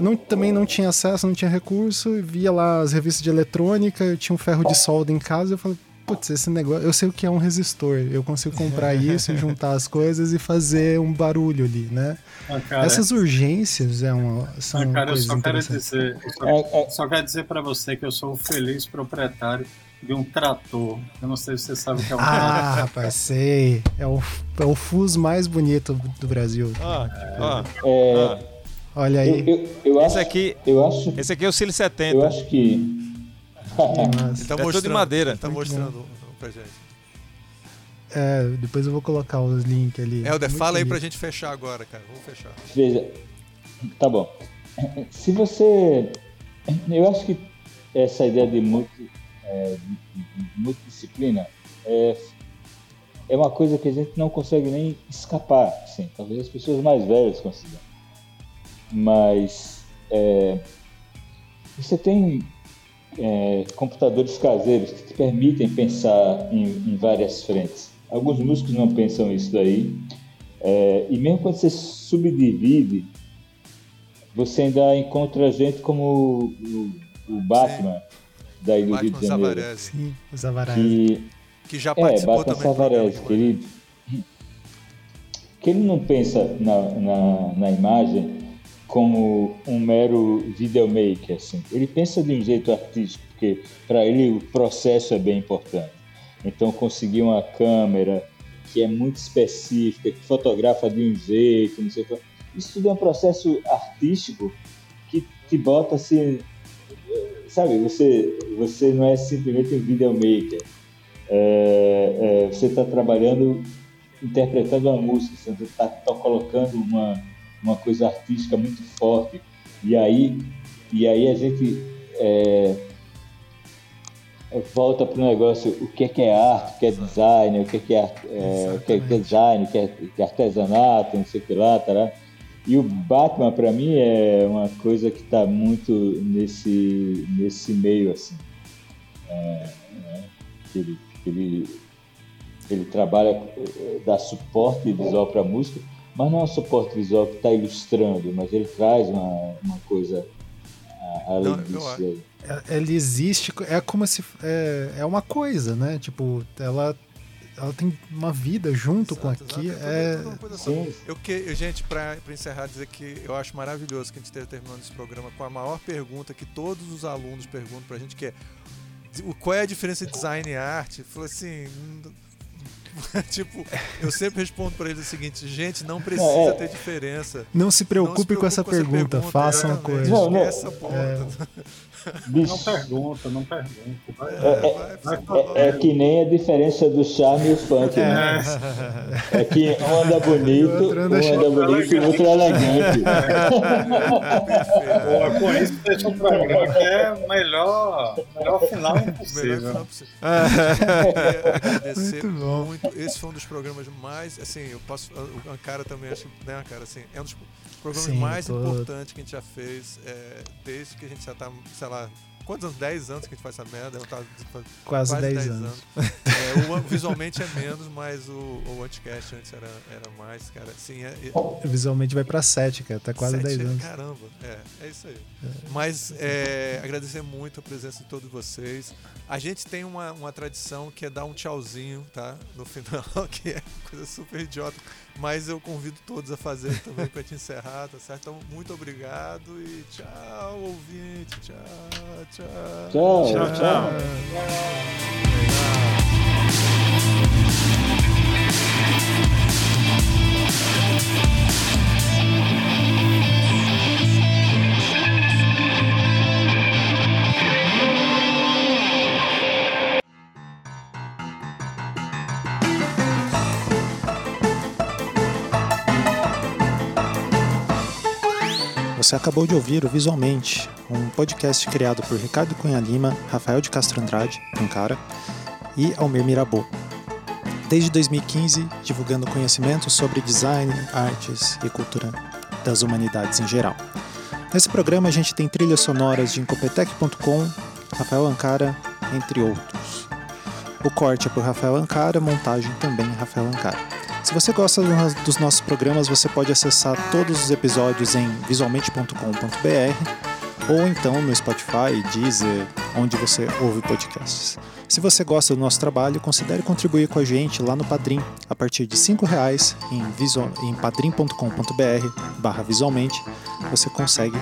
não, também não tinha acesso, não tinha recurso, via lá as revistas de eletrônica, eu tinha um ferro de solda em casa, eu falei, putz, esse negócio, eu sei o que é um resistor, eu consigo comprar [laughs] isso, juntar as coisas e fazer um barulho ali, né? Ah, cara, Essas urgências é uma, são ah, cara, coisas eu só quero dizer, eu só, é, é... só quero dizer para você que eu sou um feliz proprietário de um trator. Eu não sei se você sabe o que é um ah, trator. Ah, rapaz, sei. É o, é o fuz mais bonito do Brasil. Ah, ah, é, Olha aí. Eu, eu, eu esse, acho, aqui, eu acho, esse aqui é o Cile 70. Eu acho que. Ele tá é mostrando, de madeira. Tá mostrando pra gente. É, depois eu vou colocar os links ali. Helder, fala aí pra gente fechar agora, cara. Vamos fechar. Veja, tá bom. Se você. Eu acho que essa ideia de, multi, é, multidisciplina é, é uma coisa que a gente não consegue nem escapar. Assim. Talvez as pessoas mais velhas consigam. Mas é, você tem é, computadores caseiros que te permitem pensar em, em, várias frentes. Alguns músicos não pensam isso daí. É, e mesmo quando você subdivide, você ainda encontra gente como o, o Batman Sim. Daí do Batman Rio de Janeiro. Zavarese. Sim, o Zavarese. Que, que já participou é, Batman também Zavarese, que ele, que ele não pensa na, na, na imagem como um mero videomaker, assim. Ele pensa de um jeito artístico, porque para ele o processo é bem importante. Então conseguir uma câmera que é muito específica, que fotografa de um jeito, não sei o que. Isso tudo é um processo artístico que te bota assim, sabe? Você você não é simplesmente um videomaker. É, é, você está trabalhando, interpretando uma música, você está tá colocando uma uma coisa artística muito forte. E aí, e aí a gente é, volta para o negócio, o que é, que é arte, o que é design, o que é, que é, é o que é, é design, o que é, que é artesanato, não sei o que lá, tá E o Batman, para mim, é uma coisa que está muito nesse, nesse meio, assim. É, né? ele, ele, ele trabalha, dá suporte visual para a música, mas não é um suporte visual que está ilustrando, mas ele traz uma, uma coisa além não, disso. É, ele existe, é como se. É, é uma coisa, né? Tipo, ela ela tem uma vida junto exato, com aqui. Exato, é... Sim. Eu que, gente, para encerrar, dizer que eu acho maravilhoso que a gente esteja terminando esse programa com a maior pergunta que todos os alunos perguntam pra gente, que é qual é a diferença de design e arte? Falou assim, [laughs] tipo, eu sempre respondo para eles o seguinte: gente, não precisa é, é. ter diferença. Não se preocupe, não se preocupe com, essa com, essa pergunta, pergunta faça uma coisa. Não, não. Essa ponta. Não pergunta, não pergunta. Vai, é, vai, vai, é, é, que nem a diferença do charme e o funk, né? É, que um anda [laughs] bonito, um anda bonito e o outro é elegante. Boa, com isso deixa um programa que é melhor, melhor final impossível. Melhor final possível. [laughs] agradecer muito, muito. Esse foi um dos programas mais, assim, eu posso, o Ankara também acho, né, Ankara, assim, é um dos programas Sim, mais tô... importantes que a gente já fez, é, desde que a gente já tá, sei lá, quantos anos? 10 anos que a gente faz essa merda. Tá, quase, quase 10, 10 anos. anos. é, o, visualmente é menos, mas o, o Anticast antes era, era mais, cara. Assim, é, é, visualmente vai pra 7, cara. Tá quase 7, 10 anos. Caramba, é, é isso aí. É. Mas é, agradecer muito a presença de todos vocês. A gente tem uma, uma tradição que é dar um tchauzinho, tá? No final, [laughs] que é coisa super idiota. Mas eu convido todos a fazer também para te encerrar, tá certo? Então, muito obrigado e tchau, ouvinte. Tchau, tchau. Tchau, tchau. tchau. tchau. Você acabou de ouvir o Visualmente, um podcast criado por Ricardo Cunha Lima, Rafael de Castro Andrade, um cara, e Almir Mirabô. Desde 2015, divulgando conhecimentos sobre design, artes e cultura das humanidades em geral. Nesse programa a gente tem trilhas sonoras de Incopetec.com, Rafael Ancara, entre outros. O corte é por Rafael Ancara, montagem também Rafael Ancara. Se você gosta dos nossos programas, você pode acessar todos os episódios em visualmente.com.br ou então no Spotify, Deezer, onde você ouve podcasts. Se você gosta do nosso trabalho, considere contribuir com a gente lá no Padrim, a partir de R$ reais em, em padrim.com.br barra visualmente, você consegue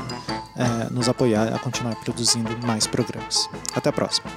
é, nos apoiar a continuar produzindo mais programas. Até a próxima!